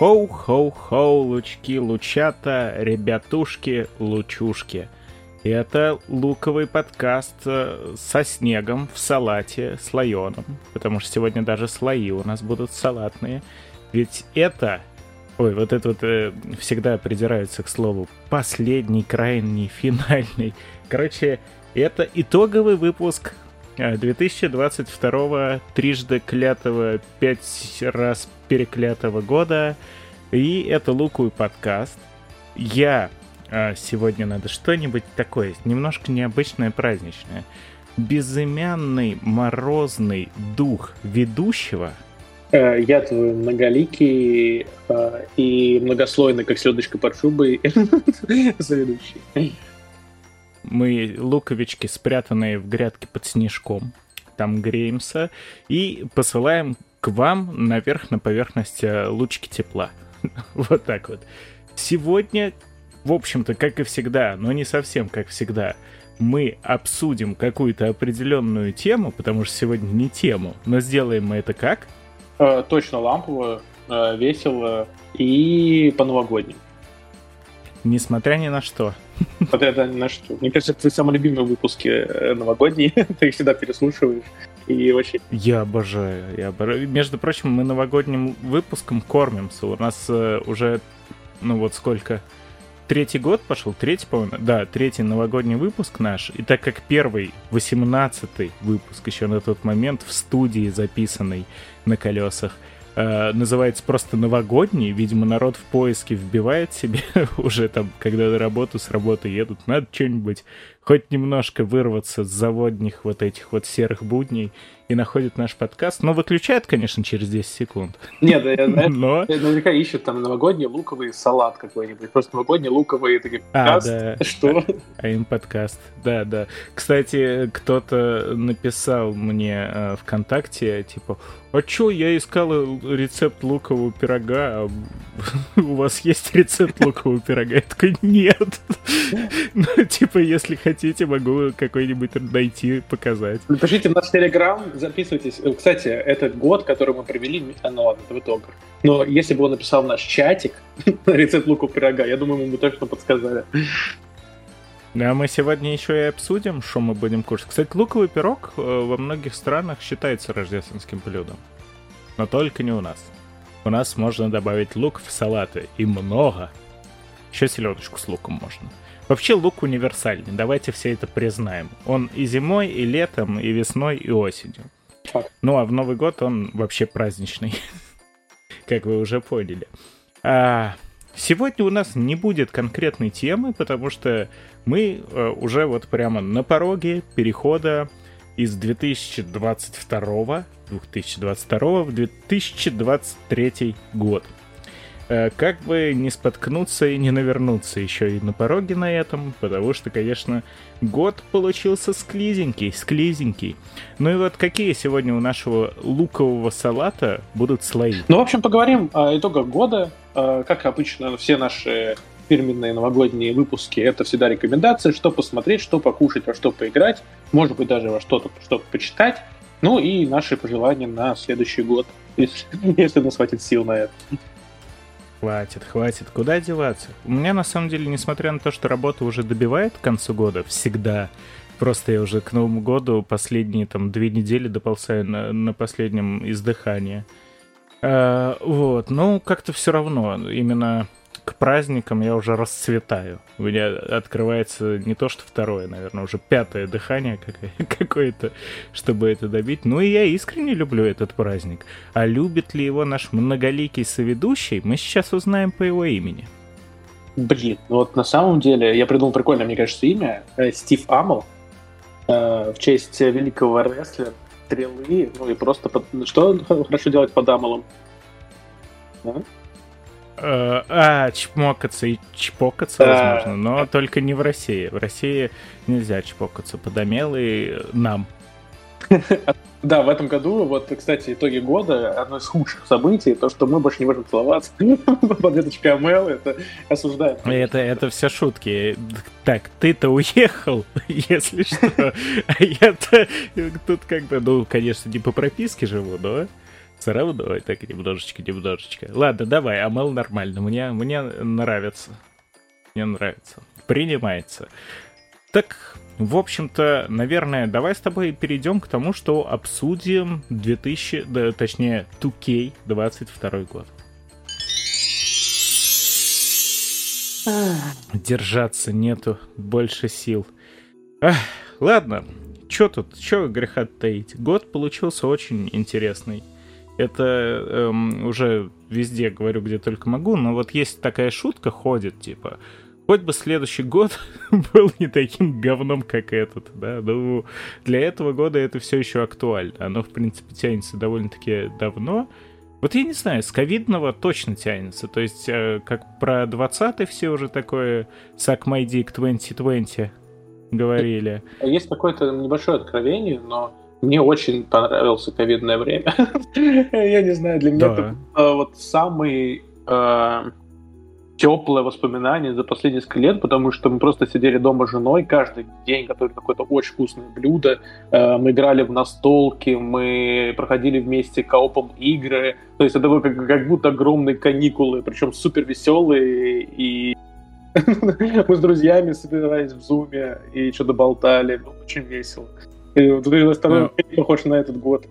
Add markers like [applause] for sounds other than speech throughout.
Хоу-хоу-хоу, лучки, лучата, ребятушки, лучушки. Это луковый подкаст э, со снегом в салате слоеном, потому что сегодня даже слои у нас будут салатные. Ведь это, ой, вот это вот э, всегда придираются к слову, последний, крайний, финальный. Короче, это итоговый выпуск 2022 э, трижды клятого, пять раз переклятого года. И это Луковый подкаст. Я а, сегодня надо что-нибудь такое, немножко необычное, праздничное. Безымянный морозный дух ведущего. Э, я твой многоликий э, и многослойный, как селедочка под шубой, [laughs] заведущий. Мы луковички, спрятанные в грядке под снежком. Там греемся и посылаем к вам наверх на поверхность э, лучки тепла. [laughs] вот так вот. Сегодня, в общем-то, как и всегда, но не совсем как всегда, мы обсудим какую-то определенную тему, потому что сегодня не тему, но сделаем мы это как? Э, точно лампово, э, весело и по-новогоднему. Несмотря ни на что. Несмотря ни на. Мне кажется, это твои самые любимые выпуски э, новогодние. [laughs] Ты их всегда переслушиваешь. И вообще... Я обожаю, я обожаю. Между прочим, мы новогодним выпуском кормимся. У нас э, уже, ну вот сколько, третий год пошел, третий, по-моему, да, третий новогодний выпуск наш. И так как первый, восемнадцатый выпуск еще на тот момент в студии записанный на колесах, э, называется просто новогодний. Видимо, народ в поиске вбивает себе [laughs] уже там, когда на работу с работы едут, надо что-нибудь хоть немножко вырваться с заводних вот этих вот серых будней и находит наш подкаст, но выключает, конечно, через 10 секунд. Нет, да, я, [laughs] но... наверняка ищут там новогодний луковый салат какой-нибудь, просто новогодний луковый такие подкаст. [laughs] А, да. Что? А им подкаст, да, да. Кстати, кто-то написал мне э, ВКонтакте, типа, а чё, я искал рецепт лукового пирога, а [laughs] у вас есть рецепт лукового пирога? Я такой, нет. Ну, типа, если хотите, могу какой-нибудь найти, показать. Напишите в наш Телеграм, записывайтесь. Кстати, это год, который мы провели, ну ладно, это в итоге. Но если бы он написал в наш чатик [laughs] рецепт лукового пирога, я думаю, мы бы точно подсказали. А мы сегодня еще и обсудим, что мы будем кушать. Кстати, луковый пирог э, во многих странах считается рождественским блюдом. Но только не у нас. У нас можно добавить лук в салаты. И много. Еще селедочку с луком можно. Вообще лук универсальный, давайте все это признаем. Он и зимой, и летом, и весной, и осенью. Ну а в Новый год он вообще праздничный, [laughs] как вы уже поняли. А, сегодня у нас не будет конкретной темы, потому что мы э, уже вот прямо на пороге перехода из 2022 2022 в 2023 год. Э, как бы не споткнуться и не навернуться еще и на пороге на этом, потому что, конечно, год получился склизенький, склизенький. Ну и вот какие сегодня у нашего лукового салата будут слои? Ну, в общем, поговорим о итогах года. Э, как обычно, все наши фирменные новогодние выпуски, это всегда рекомендации, что посмотреть, что покушать, во что поиграть, может быть, даже во что-то что почитать. Ну и наши пожелания на следующий год, [laughs] если, если нас хватит сил на это. Хватит, хватит. Куда деваться? У меня, на самом деле, несмотря на то, что работа уже добивает к концу года, всегда, просто я уже к Новому году последние там две недели доползаю на, на последнем издыхании. А, вот, ну, как-то все равно, именно к праздникам я уже расцветаю. У меня открывается не то что второе, наверное, уже пятое дыхание [laughs] какое-то, чтобы это добить. Ну и я искренне люблю этот праздник. А любит ли его наш многоликий соведущий, мы сейчас узнаем по его имени. Блин, ну вот на самом деле я придумал прикольное, мне кажется, имя. Э, Стив Амл. Э, в честь великого рестлера, стрелы, ну и просто... Под... Что хорошо делать под Амалом? Да? Э, а, чмокаться и чпокаться, возможно, но только не в России. В России нельзя чпокаться. Подомелый нам. [laughs] Да, в этом году, вот, кстати, итоги года, одно из худших событий, то, что мы больше не можем целоваться. [laughs] Подветочка АМЛ, это осуждает. Это, это все шутки. Так, ты-то уехал, [laughs] если что. А я-то тут как бы, ну, конечно, не по прописке живу, но Все равно так немножечко, немножечко. Ладно, давай, Амел нормально. Мне, мне нравится. Мне нравится. Принимается. Так, в общем-то, наверное, давай с тобой перейдем к тому, что обсудим 2000, да, точнее, 2K 22 год. Держаться нету больше сил. Ах, ладно, что тут, что греха таить? Год получился очень интересный. Это эм, уже везде говорю, где только могу, но вот есть такая шутка ходит, типа, хоть бы следующий год [laughs] был не таким говном, как этот, да, ну, для этого года это все еще актуально. Оно, в принципе, тянется довольно-таки давно, вот я не знаю, с ковидного точно тянется. То есть, э, как про 20 все уже такое «Suck my dick 2020» говорили. Есть какое-то небольшое откровение, но мне очень понравилось ковидное время. [laughs] Я не знаю, для меня это э, вот самый э, теплое воспоминание за последние несколько лет, потому что мы просто сидели дома с женой, каждый день готовили какое-то очень вкусное блюдо, э, мы играли в настолки, мы проходили вместе коопом игры, то есть это было как, как будто огромные каникулы, причем супер веселые, и [laughs] мы с друзьями собирались в зуме и что-то болтали, было очень весело. И вот второй похож на этот год.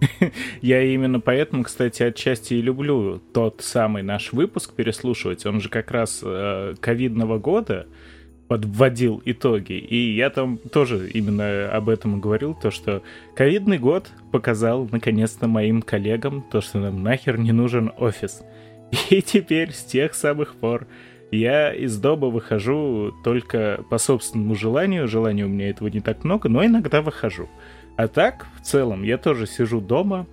[laughs] Я именно поэтому, кстати, отчасти и люблю тот самый наш выпуск переслушивать. Он же как раз э, ковидного года подводил итоги. И я там тоже именно об этом говорил, то, что ковидный год показал наконец-то моим коллегам то, что нам нахер не нужен офис. [laughs] И теперь с тех самых пор я из дома выхожу только по собственному желанию. Желания у меня этого не так много, но иногда выхожу. А так, в целом, я тоже сижу дома,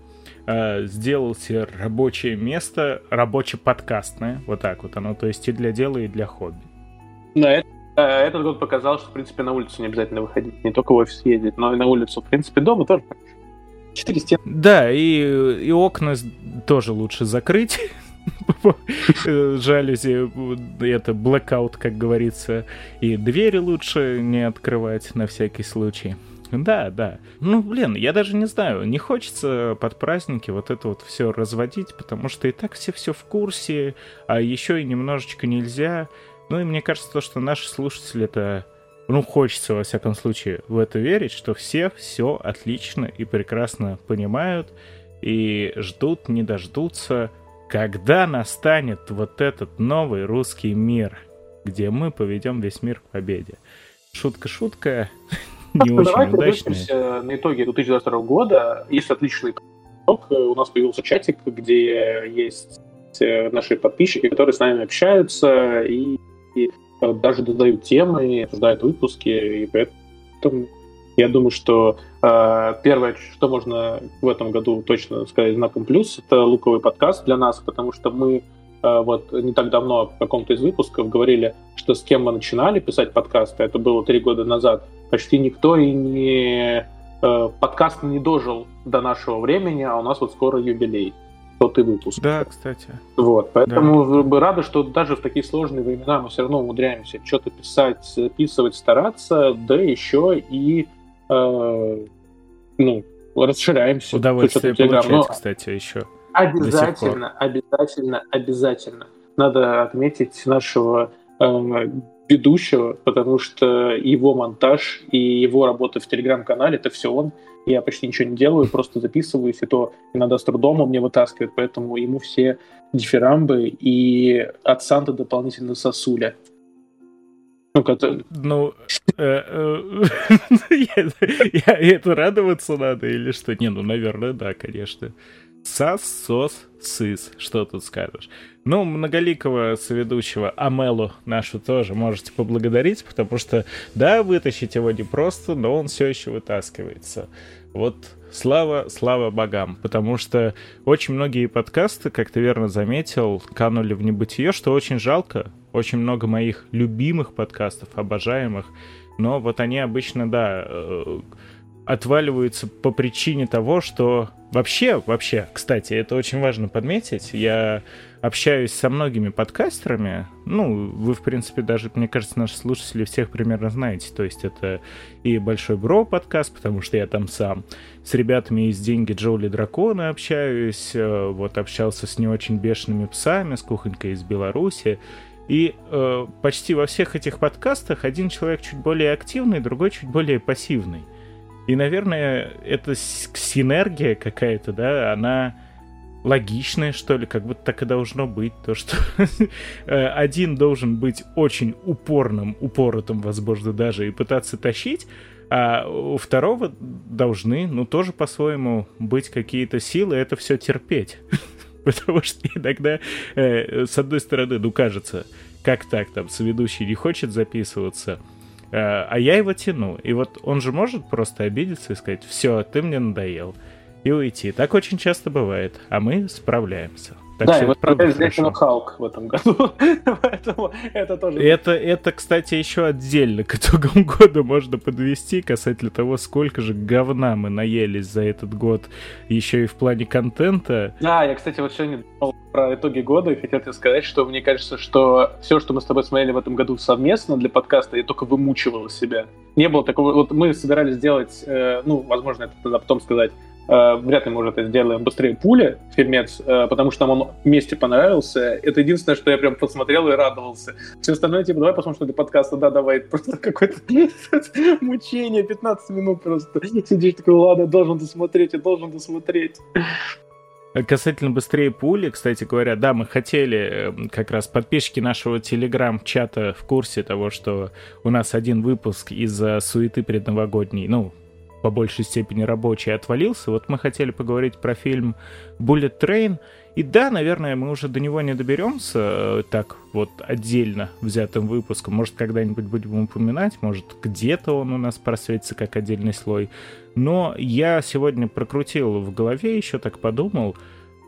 э, сделал себе рабочее место, рабоче-подкастное, вот так вот оно, то есть и для дела, и для хобби. Да, это, э, этот год показал, что, в принципе, на улицу не обязательно выходить, не только в офис ездить, но и на улицу, в принципе, дома тоже Четыре стены. Да, и, и окна тоже лучше закрыть. [laughs] [laughs] Жалюзи, это blackout, как говорится. И двери лучше не открывать на всякий случай. Да, да. Ну, блин, я даже не знаю, не хочется под праздники вот это вот все разводить, потому что и так все все в курсе, а еще и немножечко нельзя. Ну и мне кажется, то, что наши слушатели это ну, хочется, во всяком случае, в это верить, что все все отлично и прекрасно понимают и ждут, не дождутся, когда настанет вот этот новый русский мир, где мы поведем весь мир к победе. Шутка-шутка, [laughs] не очень Давайте на итоге 2022 года. Есть отличный итог. У нас появился чатик, где есть э, наши подписчики, которые с нами общаются и, и э, даже додают темы, обсуждают выпуски, и поэтому я думаю, что э, первое, что можно в этом году точно сказать знаком плюс, это луковый подкаст для нас, потому что мы э, вот не так давно в каком-то из выпусков говорили, что с кем мы начинали писать подкасты, это было три года назад, почти никто и не э, подкаст не дожил до нашего времени, а у нас вот скоро юбилей сотый выпуск. Да, кстати. Вот, поэтому да. рады, что даже в такие сложные времена мы все равно умудряемся что-то писать, записывать, стараться, да еще и э, ну, расширяемся. Удовольствие получать, Но кстати, еще. Обязательно, обязательно, обязательно. Надо отметить нашего э, ведущего, потому что его монтаж и его работа в телеграм-канале это все он. Я почти ничего не делаю, просто записываюсь, и то иногда с трудом он мне вытаскивает, поэтому ему все дифирамбы и от Санта дополнительно сосуля. Ну, как-то... Ну, э, э, [laughs] это радоваться надо или что? Не, ну, наверное, да, конечно. Сас, сос, сыс. Что тут скажешь? Ну, многоликого соведущего Амелу нашу тоже можете поблагодарить, потому что, да, вытащить его не просто, но он все еще вытаскивается. Вот слава, слава богам, потому что очень многие подкасты, как ты верно заметил, канули в небытие, что очень жалко. Очень много моих любимых подкастов, обожаемых, но вот они обычно, да, э, отваливаются по причине того, что вообще, вообще, кстати, это очень важно подметить, я общаюсь со многими подкастерами, ну, вы, в принципе, даже, мне кажется, наши слушатели всех примерно знаете, то есть это и Большой Бро подкаст, потому что я там сам с ребятами из «Деньги Джоули Дракона» общаюсь, э, вот общался с не очень бешеными псами, с кухонькой из Беларуси, и э, почти во всех этих подкастах один человек чуть более активный, другой чуть более пассивный. И, наверное, эта синергия какая-то, да, она логичная, что ли, как будто так и должно быть. То, что [laughs] э, один должен быть очень упорным, упоротым, возможно, даже, и пытаться тащить, а у второго должны, ну, тоже по-своему быть какие-то силы, это все терпеть. [laughs] Потому что иногда, э, с одной стороны, ну, кажется, как так, там, соведущий не хочет записываться, Э, а я его тяну. И вот он же может просто обидеться и сказать, все, ты мне надоел, и уйти. Так очень часто бывает, а мы справляемся. Так да, и правда хорошо. Халк в этом году, [laughs] поэтому это тоже... Это, это, кстати, еще отдельно к итогам [laughs] года можно подвести касательно того, сколько же говна мы наелись за этот год, еще и в плане контента. Да, я, кстати, вот сегодня думал про итоги года и хотел тебе сказать, что мне кажется, что все, что мы с тобой смотрели в этом году совместно для подкаста, я только вымучивал себя. Не было такого... Вот мы собирались сделать, э, ну, возможно, это тогда потом сказать, вряд ли мы уже это сделаем быстрее пули, фильмец, э, потому что нам он вместе понравился. Это единственное, что я прям посмотрел и радовался. Все остальное, типа, давай посмотрим, что для подкаста, да, давай, просто какое-то [laughs] мучение, 15 минут просто. Сидишь такой, ладно, должен досмотреть, я должен досмотреть. Касательно быстрее пули, кстати говоря, да, мы хотели, э, как раз подписчики нашего телеграм-чата в курсе того, что у нас один выпуск из-за суеты предновогодней, ну, по большей степени рабочий, отвалился. Вот мы хотели поговорить про фильм Bullet Train. И да, наверное, мы уже до него не доберемся э, так вот отдельно взятым выпуском. Может, когда-нибудь будем упоминать, может, где-то он у нас просветится как отдельный слой. Но я сегодня прокрутил в голове, еще так подумал,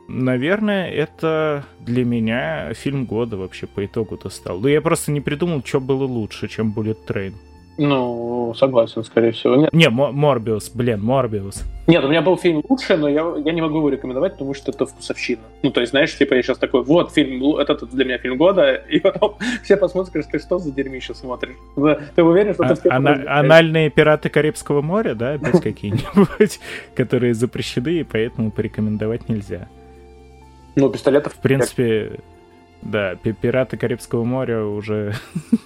Наверное, это для меня фильм года вообще по итогу-то стал. Ну, я просто не придумал, что было лучше, чем Bullet Train. Ну, согласен, скорее всего. Нет. Не, Морбиус, блин, Морбиус. Нет, у меня был фильм лучше, но я, я не могу его рекомендовать, потому что это вкусовщина. Ну, то есть, знаешь, типа я сейчас такой, вот, фильм, это для меня фильм года, [laughs] и потом все посмотрят, скажут, ты что за дерьмище смотришь? Ты уверен, что а, ты ана- Анальные пираты Карибского моря, да, опять [laughs] какие-нибудь, которые запрещены, и поэтому порекомендовать нельзя. Ну, пистолетов... В принципе, да, пираты Карибского моря уже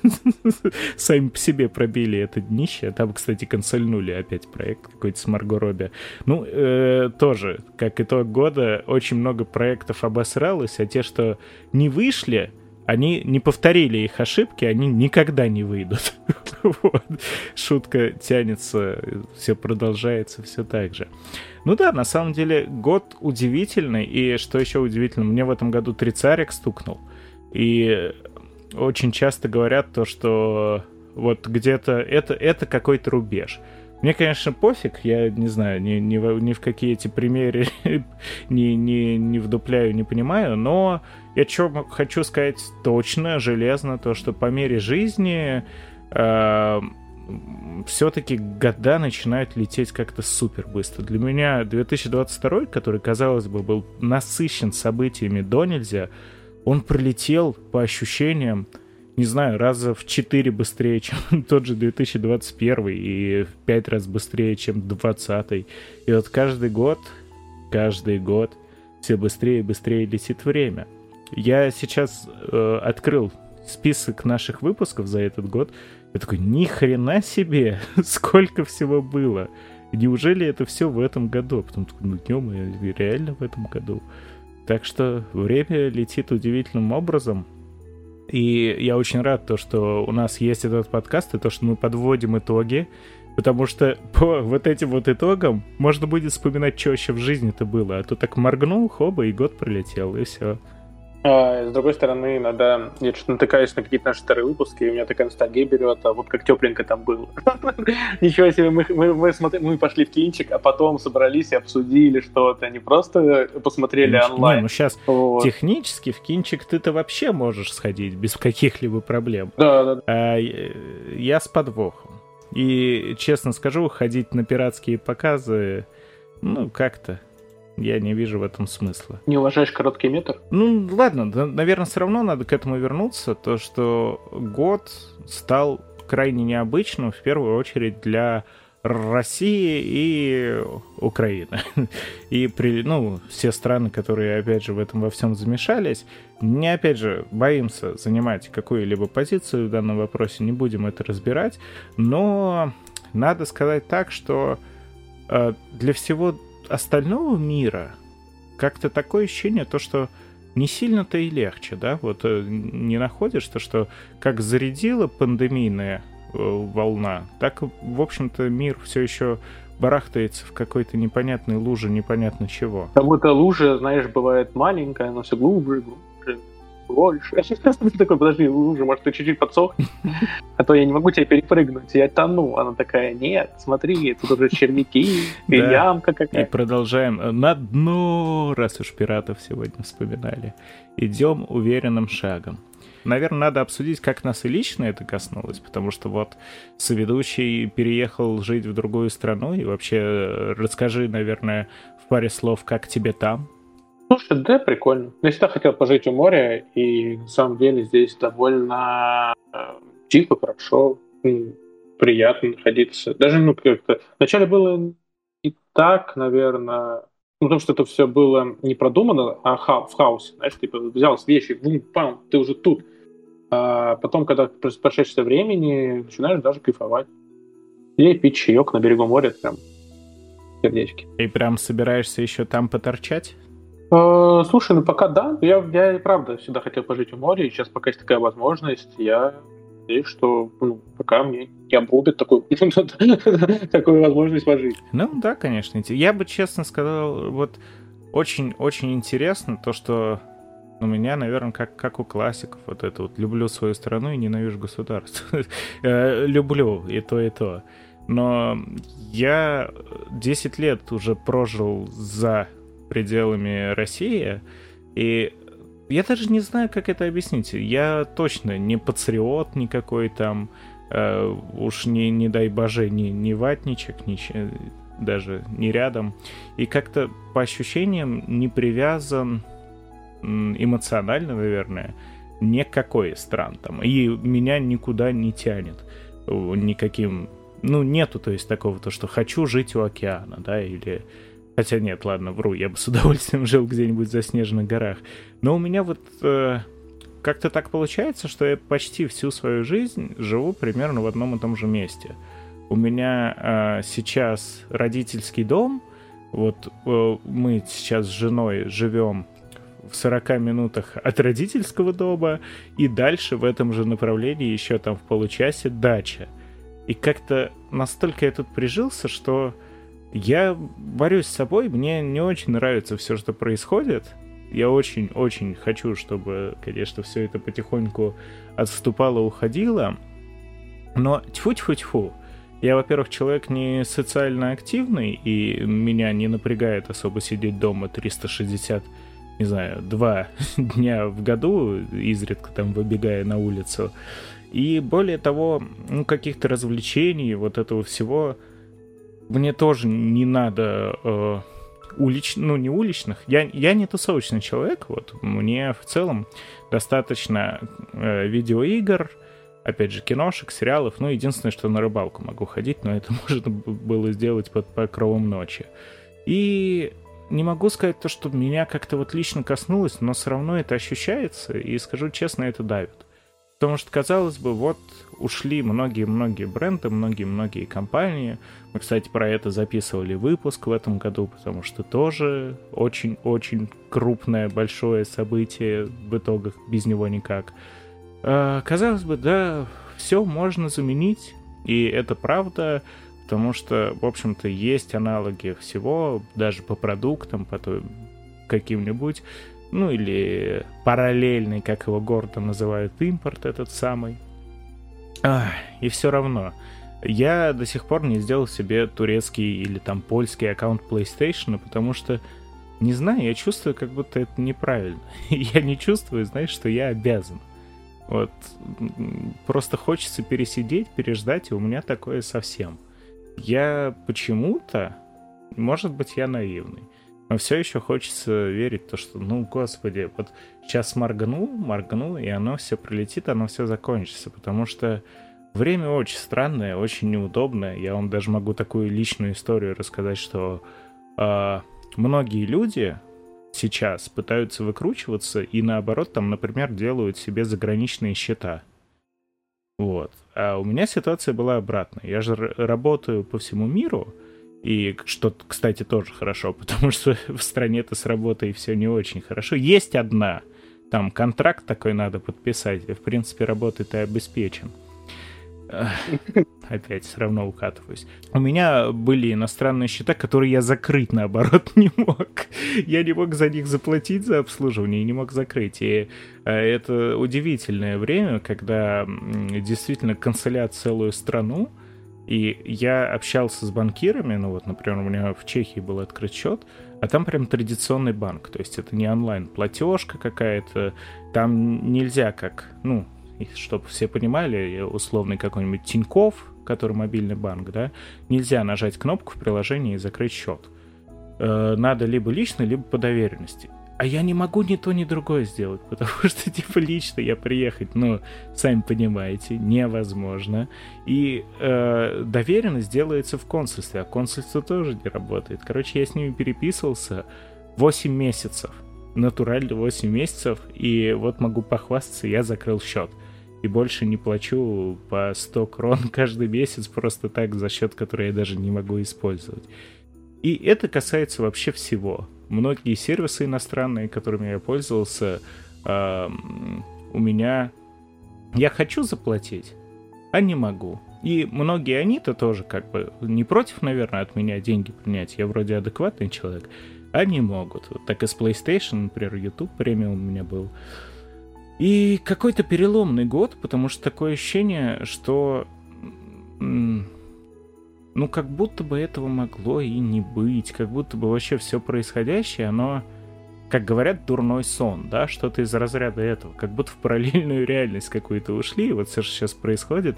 [laughs] сами по себе пробили это днище. Там, кстати, консольнули опять проект какой-то с Марго Робби. Ну, э, тоже, как итог года, очень много проектов обосралось, а те, что не вышли, они не повторили их ошибки, они никогда не выйдут. [laughs] вот. Шутка тянется, все продолжается, все так же. Ну да, на самом деле год удивительный, и что еще удивительно, мне в этом году трицарик стукнул. И очень часто говорят то, что вот где-то это, это какой-то рубеж. Мне, конечно, пофиг, я не знаю, ни, ни, ни в какие эти примеры [laughs] не, не, не вдупляю, не понимаю, но я что хочу сказать точно, железно, то, что по мере жизни э, все-таки года начинают лететь как-то супер быстро. Для меня 2022, который, казалось бы, был насыщен событиями до нельзя, он пролетел по ощущениям, не знаю, раза в 4 быстрее, чем [laughs] тот же 2021 и в 5 раз быстрее, чем 2020. И вот каждый год, каждый год все быстрее и быстрее летит время. Я сейчас э, открыл список наших выпусков за этот год. Я такой, ни хрена себе, [laughs] сколько всего было. Неужели это все в этом году? Потом такой, ну днем реально в этом году. Так что время летит удивительным образом. И я очень рад, то, что у нас есть этот подкаст, и то, что мы подводим итоги, потому что [laughs] по вот этим вот итогам можно будет вспоминать, что еще в жизни-то было. А то так моргнул, хоба, и год пролетел, и все. А, с другой стороны, иногда я что-то натыкаюсь на какие-то наши старые выпуски, и у меня такая ностальгия берет, а вот как тепленько там было. [laughs] Ничего себе, мы, мы, мы, смотри, мы пошли в кинчик, а потом собрались и обсудили что-то, не просто посмотрели ну, онлайн. Не, ну сейчас вот. технически в кинчик ты-то вообще можешь сходить без каких-либо проблем. Да, да. А, я с подвохом. И, честно скажу, ходить на пиратские показы, ну, как-то я не вижу в этом смысла. Не уважаешь короткий метр? Ну, ладно, наверное, все равно надо к этому вернуться. То, что год стал крайне необычным, в первую очередь, для России и Украины. [laughs] И при, ну, все страны, которые, опять же, в этом во всем замешались, не, опять же, боимся занимать какую-либо позицию в данном вопросе, не будем это разбирать, но надо сказать так, что э, для всего остального мира как-то такое ощущение, то, что не сильно-то и легче, да, вот э, не находишь то, что как зарядила пандемийная э, волна, так, в общем-то, мир все еще барахтается в какой-то непонятной луже, непонятно чего. Как будто лужа, знаешь, бывает маленькая, но все глубже и глубже больше. Ты такой, подожди, лужа, может, ты чуть-чуть подсох? [laughs] А то я не могу тебя перепрыгнуть, я тону. Она такая, нет, смотри, тут уже червяки, [laughs] и ямка какая. И продолжаем на дно, раз уж пиратов сегодня вспоминали. Идем уверенным шагом. Наверное, надо обсудить, как нас и лично это коснулось, потому что вот соведущий переехал жить в другую страну, и вообще э, расскажи, наверное, в паре слов, как тебе там, Слушай, да, прикольно. Я всегда хотел пожить у моря, и на самом деле здесь довольно э, тихо, хорошо, приятно находиться. Даже, ну, как-то... Вначале было и так, наверное, ну, потому что это все было не продумано, а ха в хаосе, знаешь, типа взял вещи, бум, пам, ты уже тут. А потом, когда прошедшее времени, начинаешь даже кайфовать. И пить чаек на берегу моря, прям сердечки. И прям собираешься еще там поторчать? Э, слушай, ну пока да. Я, я и правда всегда хотел пожить у моря, и сейчас пока есть такая возможность, я надеюсь, что ну, пока мне не обрубит такую, [laughs] такую возможность пожить. Ну да, конечно. Я бы честно сказал, вот очень-очень интересно то, что у меня, наверное, как, как у классиков, вот это вот «люблю свою страну и ненавижу государство». [laughs] Э, люблю и то, и то. Но я 10 лет уже прожил за пределами России, и я даже не знаю, как это объяснить. Я точно не патриот никакой там, э, уж не, не дай боже, не, не ватничек, не, даже не рядом. И как-то по ощущениям не привязан эмоционально, наверное, ни к какой из стран там. И меня никуда не тянет никаким... Ну, нету, то есть, такого, то, что хочу жить у океана, да, или Хотя нет, ладно, вру, я бы с [laughs] удовольствием жил где-нибудь в заснеженных горах. Но у меня вот э, как-то так получается, что я почти всю свою жизнь живу примерно в одном и том же месте. У меня э, сейчас родительский дом, вот э, мы сейчас с женой живем в 40 минутах от родительского дома, и дальше в этом же направлении еще там в получасе дача. И как-то настолько я тут прижился, что я борюсь с собой, мне не очень нравится все, что происходит. Я очень-очень хочу, чтобы, конечно, все это потихоньку отступало, уходило. Но тьфу-тьфу-тьфу. Я, во-первых, человек не социально активный, и меня не напрягает особо сидеть дома 360, не знаю, два [laughs] дня в году, изредка там выбегая на улицу. И более того, ну, каких-то развлечений, вот этого всего мне тоже не надо э, улич... ну не уличных. Я, я не тусовочный человек, вот. Мне в целом достаточно э, видеоигр, опять же, киношек, сериалов. Ну, единственное, что на рыбалку могу ходить, но это [laughs] можно было сделать под покровом ночи. И не могу сказать то, что меня как-то вот лично коснулось, но все равно это ощущается, и скажу честно, это давит. Потому что, казалось бы, вот ушли многие-многие бренды, многие-многие компании. Мы, кстати, про это записывали выпуск в этом году, потому что тоже очень-очень крупное, большое событие в итогах, без него никак. А, казалось бы, да, все можно заменить, и это правда, потому что, в общем-то, есть аналоги всего, даже по продуктам, по каким-нибудь ну или параллельный, как его гордо называют, импорт этот самый. Ах, и все равно, я до сих пор не сделал себе турецкий или там польский аккаунт PlayStation, потому что, не знаю, я чувствую, как будто это неправильно. [laughs] я не чувствую, знаешь, что я обязан. Вот просто хочется пересидеть, переждать, и у меня такое совсем. Я почему-то, может быть, я наивный, но все еще хочется верить в то, что, ну, господи, вот сейчас моргнул, моргнул, и оно все пролетит, оно все закончится, потому что время очень странное, очень неудобное. Я вам даже могу такую личную историю рассказать, что э, многие люди сейчас пытаются выкручиваться и наоборот там, например, делают себе заграничные счета. Вот. А у меня ситуация была обратная. Я же работаю по всему миру, и что, кстати, тоже хорошо, [laughs] потому что в стране-то с работой все не очень хорошо. Есть одна, там контракт такой надо подписать, и, в принципе, работы ты обеспечен. Опять все равно укатываюсь. У меня были иностранные счета, которые я закрыть, наоборот, [laughs] не мог. Я не мог за них заплатить за обслуживание и не мог закрыть. И э, это удивительное время, когда действительно канцелят целую страну, и я общался с банкирами, ну вот, например, у меня в Чехии был открыт счет, а там прям традиционный банк, то есть это не онлайн-платежка какая-то, там нельзя как, ну, чтобы все понимали, условный какой-нибудь Тиньков, который мобильный банк, да, нельзя нажать кнопку в приложении и закрыть счет. Э, надо либо лично, либо по доверенности. А я не могу ни то, ни другое сделать, потому [laughs] что, типа, лично я приехать, ну, сами понимаете, невозможно. И э, доверенность делается в консульстве, а консульство тоже не работает. Короче, я с ними переписывался 8 месяцев. Натурально 8 месяцев, и вот могу похвастаться, я закрыл счет и больше не плачу по 100 крон [laughs] каждый месяц просто так, за счет которой я даже не могу использовать. И это касается вообще всего. Многие сервисы иностранные, которыми я пользовался, э, у меня... Я хочу заплатить, а не могу. И многие они-то тоже как бы не против, наверное, от меня деньги принять. Я вроде адекватный человек. Они могут. Вот так и с PlayStation, например, YouTube премиум у меня был. И какой-то переломный год, потому что такое ощущение, что ну, как будто бы этого могло и не быть, как будто бы вообще все происходящее, оно, как говорят, дурной сон, да, что-то из разряда этого, как будто в параллельную реальность какую-то ушли, и вот все, что сейчас происходит,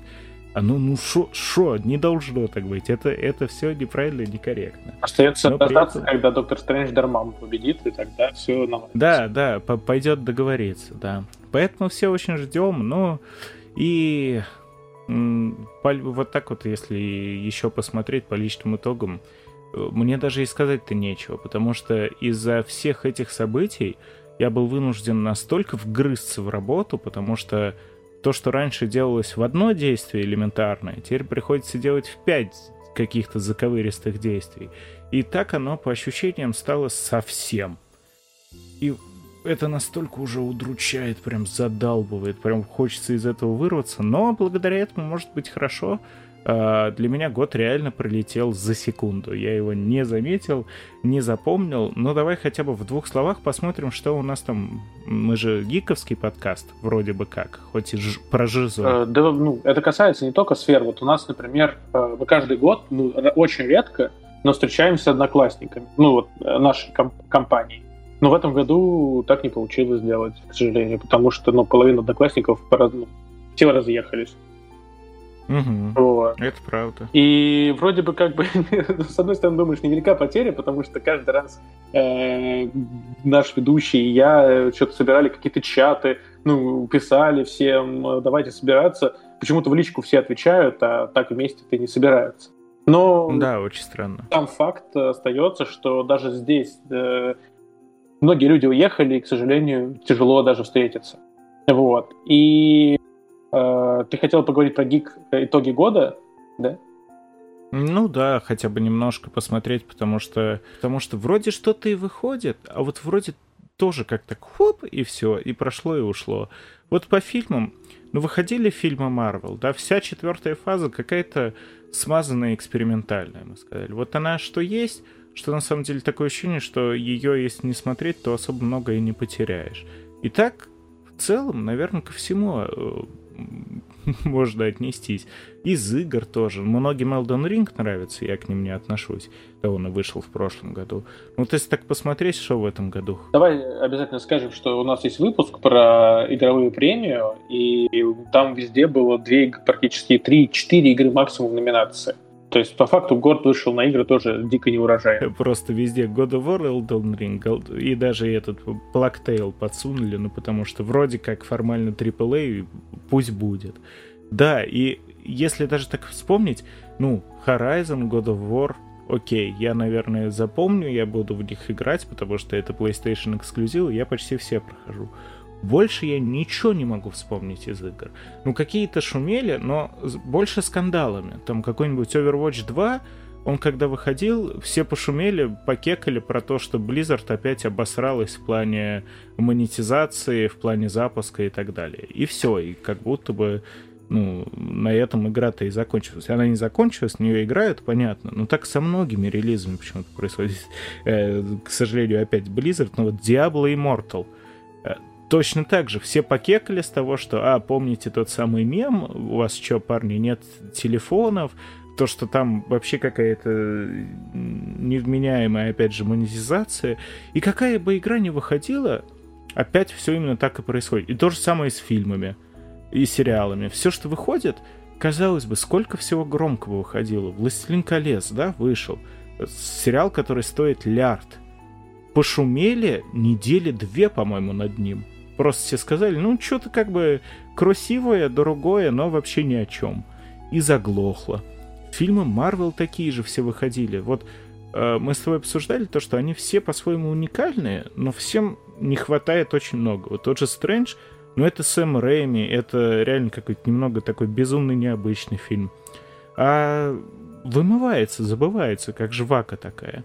оно, ну, шо, шо, не должно так быть, это, это все неправильно, некорректно. Остается дождаться, этом... когда Доктор Стрэндж Дармам победит, и тогда все наладится. Да, да, пойдет договориться, да. Поэтому все очень ждем, но и вот так вот, если еще посмотреть по личным итогам, э, мне даже и сказать-то нечего, потому что из-за всех этих событий я был вынужден настолько вгрызться в работу, потому что то, что раньше делалось в одно действие элементарное, теперь приходится делать в пять каких-то заковыристых действий. И так оно по ощущениям стало совсем. И это настолько уже удручает, прям задалбывает, прям хочется из этого вырваться, но благодаря этому может быть хорошо. А, для меня год реально пролетел за секунду. Я его не заметил, не запомнил. Но давай хотя бы в двух словах посмотрим, что у нас там. Мы же гиковский подкаст, вроде бы как, хоть и ж... про жизнь. Э, да, ну, это касается не только сфер. Вот у нас, например, э, мы каждый год, ну, очень редко, но встречаемся с одноклассниками, ну, вот э, нашей комп- компании. Но в этом году так не получилось сделать, к сожалению, потому что ну, половина одноклассников по ну, все разъехались. Угу. Вот. Это правда. И вроде бы как бы, [laughs] с одной стороны, думаешь, невелика потеря, потому что каждый раз э, наш ведущий и я э, что-то собирали какие-то чаты, ну, писали всем, э, давайте собираться. Почему-то в личку все отвечают, а так вместе-то не собираются. Но да, очень странно. Там факт остается, что даже здесь э, многие люди уехали, и, к сожалению, тяжело даже встретиться. Вот. И э, ты хотел поговорить про гик итоги года, да? Ну да, хотя бы немножко посмотреть, потому что, потому что вроде что-то и выходит, а вот вроде тоже как-то хоп, и все, и прошло, и ушло. Вот по фильмам, ну выходили фильмы Марвел, да, вся четвертая фаза какая-то смазанная, экспериментальная, мы сказали. Вот она что есть, что на самом деле такое ощущение, что ее, если не смотреть, то особо много и не потеряешь. И так, в целом, наверное, ко всему э, [laughs] можно отнестись. Из игр тоже. Многим Elden Ring нравится, я к ним не отношусь. Да он и вышел в прошлом году. Ну, то есть так посмотреть, что в этом году. Давай обязательно скажем, что у нас есть выпуск про игровую премию, и там везде было две, практически три-четыре игры максимум номинации. То есть, по факту, год вышел на игры тоже дико неурожайный. Просто везде God of War, Elden Ring, и даже этот Black Tail подсунули, ну, потому что вроде как формально AAA, пусть будет. Да, и если даже так вспомнить, ну, Horizon, God of War, окей, я, наверное, запомню, я буду в них играть, потому что это PlayStation эксклюзив, я почти все прохожу. Больше я ничего не могу вспомнить из игр. Ну, какие-то шумели, но больше скандалами. Там какой-нибудь Overwatch 2, он когда выходил, все пошумели, покекали про то, что Blizzard опять обосралась в плане монетизации, в плане запуска и так далее. И все, и как будто бы ну, на этом игра-то и закончилась. Она не закончилась, в нее играют, понятно. Но так со многими релизами почему-то происходит. Э, к сожалению, опять Blizzard, но вот Diablo Immortal — точно так же все покекали с того, что, а, помните тот самый мем, у вас что, парни, нет телефонов, то, что там вообще какая-то невменяемая, опять же, монетизация. И какая бы игра ни выходила, опять все именно так и происходит. И то же самое с фильмами и сериалами. Все, что выходит, казалось бы, сколько всего громкого выходило. «Властелин колец», да, вышел. Сериал, который стоит лярд. Пошумели недели две, по-моему, над ним просто все сказали, ну, что-то как бы красивое, дорогое, но вообще ни о чем. И заглохло. Фильмы Марвел такие же все выходили. Вот э, мы с тобой обсуждали то, что они все по-своему уникальные, но всем не хватает очень много. Вот тот же Стрэндж, ну, это Сэм Рэйми, это реально какой-то немного такой безумный необычный фильм. А вымывается, забывается, как жвака такая.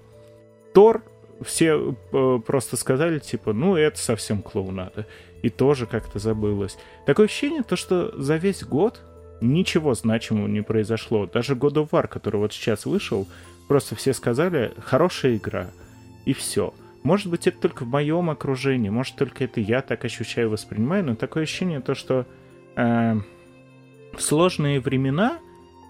Тор все э, просто сказали, типа, ну, это совсем клоунада. И тоже как-то забылось. Такое ощущение, то, что за весь год ничего значимого не произошло. Даже God of War, который вот сейчас вышел, просто все сказали, хорошая игра. И все. Может быть, это только в моем окружении, может, только это я так ощущаю, воспринимаю, но такое ощущение, то, что э, сложные времена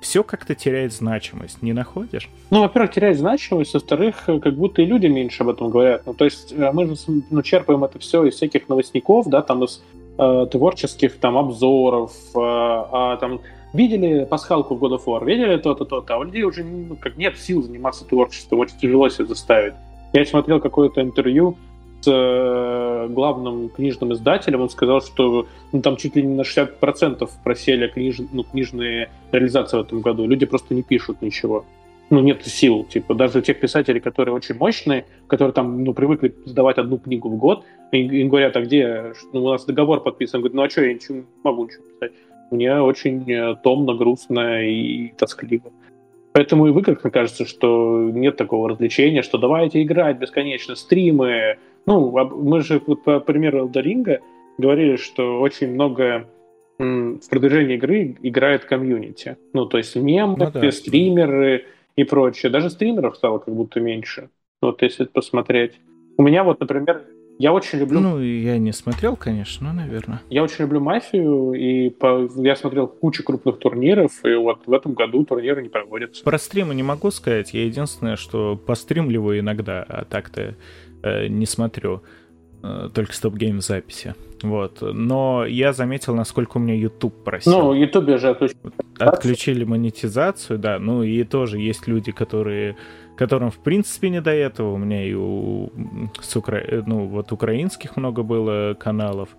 все как-то теряет значимость, не находишь? Ну, во-первых, теряет значимость, во-вторых, как будто и люди меньше об этом говорят. Ну, то есть э, мы же ну, черпаем это все из всяких новостников, да, там из э, творческих там обзоров, э, а там видели пасхалку в God of War, видели то-то, то-то, а у людей уже ну, как нет сил заниматься творчеством, очень тяжело себя заставить. Я смотрел какое-то интервью с э, главным книжным издателем, он сказал, что ну, там чуть ли не на 60% просели книж, ну, книжные реализации в этом году. Люди просто не пишут ничего. Ну, нет сил. Типа, даже тех писателей, которые очень мощные, которые там, ну, привыкли сдавать одну книгу в год, им говорят, а где, ну, у нас договор подписан. Говорит, ну, а что, я ничего не могу ничего писать. Мне очень э, томно, грустно и тоскливо. Поэтому и в играх, мне кажется, что нет такого развлечения, что давайте играть бесконечно, стримы, ну, мы же, вот, по примеру Элдоринга, говорили, что очень много в продвижении игры играет комьюнити. Ну, то есть мемы, ну, да. стримеры и прочее. Даже стримеров стало как будто меньше. Вот если посмотреть. У меня вот, например, я очень люблю... Ну, я не смотрел, конечно, но, наверное. Я очень люблю мафию, и по... я смотрел кучу крупных турниров, и вот в этом году турниры не проводятся. Про стримы не могу сказать. Я единственное, что постримливаю иногда, а так-то не смотрю, э, только стоп-гейм записи. Вот. Но я заметил, насколько у меня YouTube просил. Ну, YouTube же отключили. Отключили монетизацию, да. Ну и тоже есть люди, которые которым в принципе не до этого. У меня и у с укра... ну, вот украинских много было каналов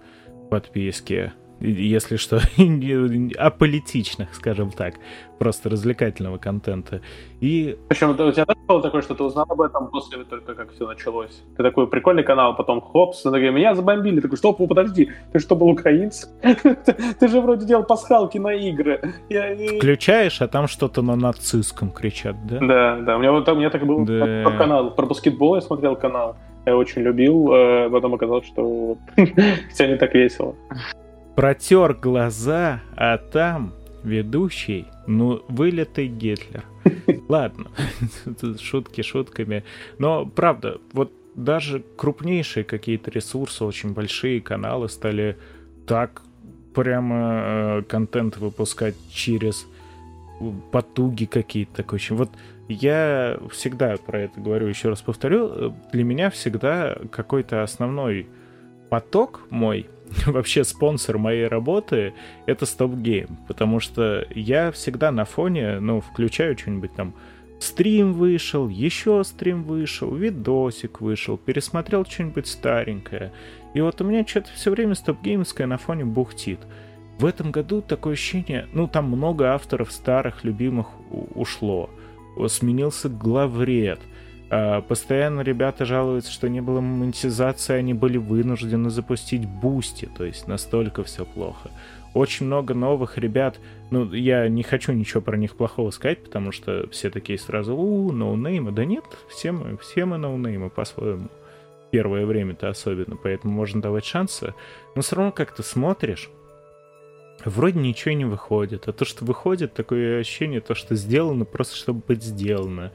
подписки если что, [laughs] аполитичных, скажем так, просто развлекательного контента. И... Причем у тебя тоже было такое, что ты узнал об этом после только как все началось? Ты такой прикольный канал, потом хопс, и такой, меня забомбили. Такой, что, подожди, ты что, был украинец? [laughs] Ты же вроде делал пасхалки на игры. Включаешь, а там что-то на нацистском кричат, да? Да, да, у меня вот там, у меня так был канал, про баскетбол я смотрел канал я очень любил, э, потом оказалось, что [laughs] все не так весело протер глаза, а там ведущий, ну, вылитый Гитлер. [laughs] Ладно, [laughs] шутки шутками. Но, правда, вот даже крупнейшие какие-то ресурсы, очень большие каналы стали так прямо э, контент выпускать через потуги какие-то такой очень. Вот я всегда про это говорю, еще раз повторю, для меня всегда какой-то основной поток мой, [laughs] вообще спонсор моей работы, это Stop Game, потому что я всегда на фоне, ну, включаю что-нибудь там, стрим вышел, еще стрим вышел, видосик вышел, пересмотрел что-нибудь старенькое. И вот у меня что-то все время стоп-геймское на фоне бухтит. В этом году такое ощущение, ну там много авторов старых, любимых ушло. Сменился главред. А, постоянно ребята жалуются, что не было монетизации, они были вынуждены запустить Boosty, то есть настолько все плохо. Очень много новых ребят, ну, я не хочу ничего про них плохого сказать, потому что все такие сразу, у, ноунеймы. Да нет, все мы, все мы ноунеймы по-своему. Первое время-то особенно, поэтому можно давать шансы. Но все равно как-то смотришь, вроде ничего не выходит. А то, что выходит, такое ощущение, то, что сделано просто, чтобы быть сделано.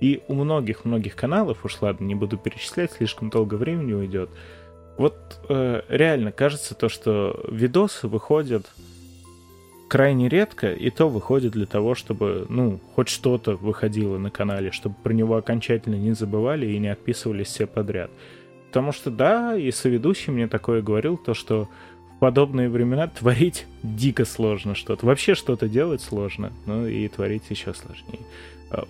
И у многих-многих каналов, уж ладно, не буду перечислять, слишком долго времени уйдет. Вот э, реально кажется то, что видосы выходят крайне редко, и то выходит для того, чтобы, ну, хоть что-то выходило на канале, чтобы про него окончательно не забывали и не отписывались все подряд. Потому что, да, и соведущий мне такое говорил, то, что подобные времена творить дико сложно что-то. Вообще что-то делать сложно, ну и творить еще сложнее.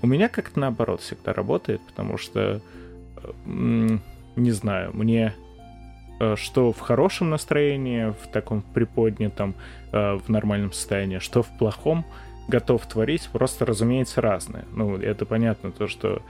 У меня как-то наоборот всегда работает, потому что, не знаю, мне э, что в хорошем настроении, в таком приподнятом, э, в нормальном состоянии, что в плохом, готов творить, просто, разумеется, разное. Ну, это понятно, то, что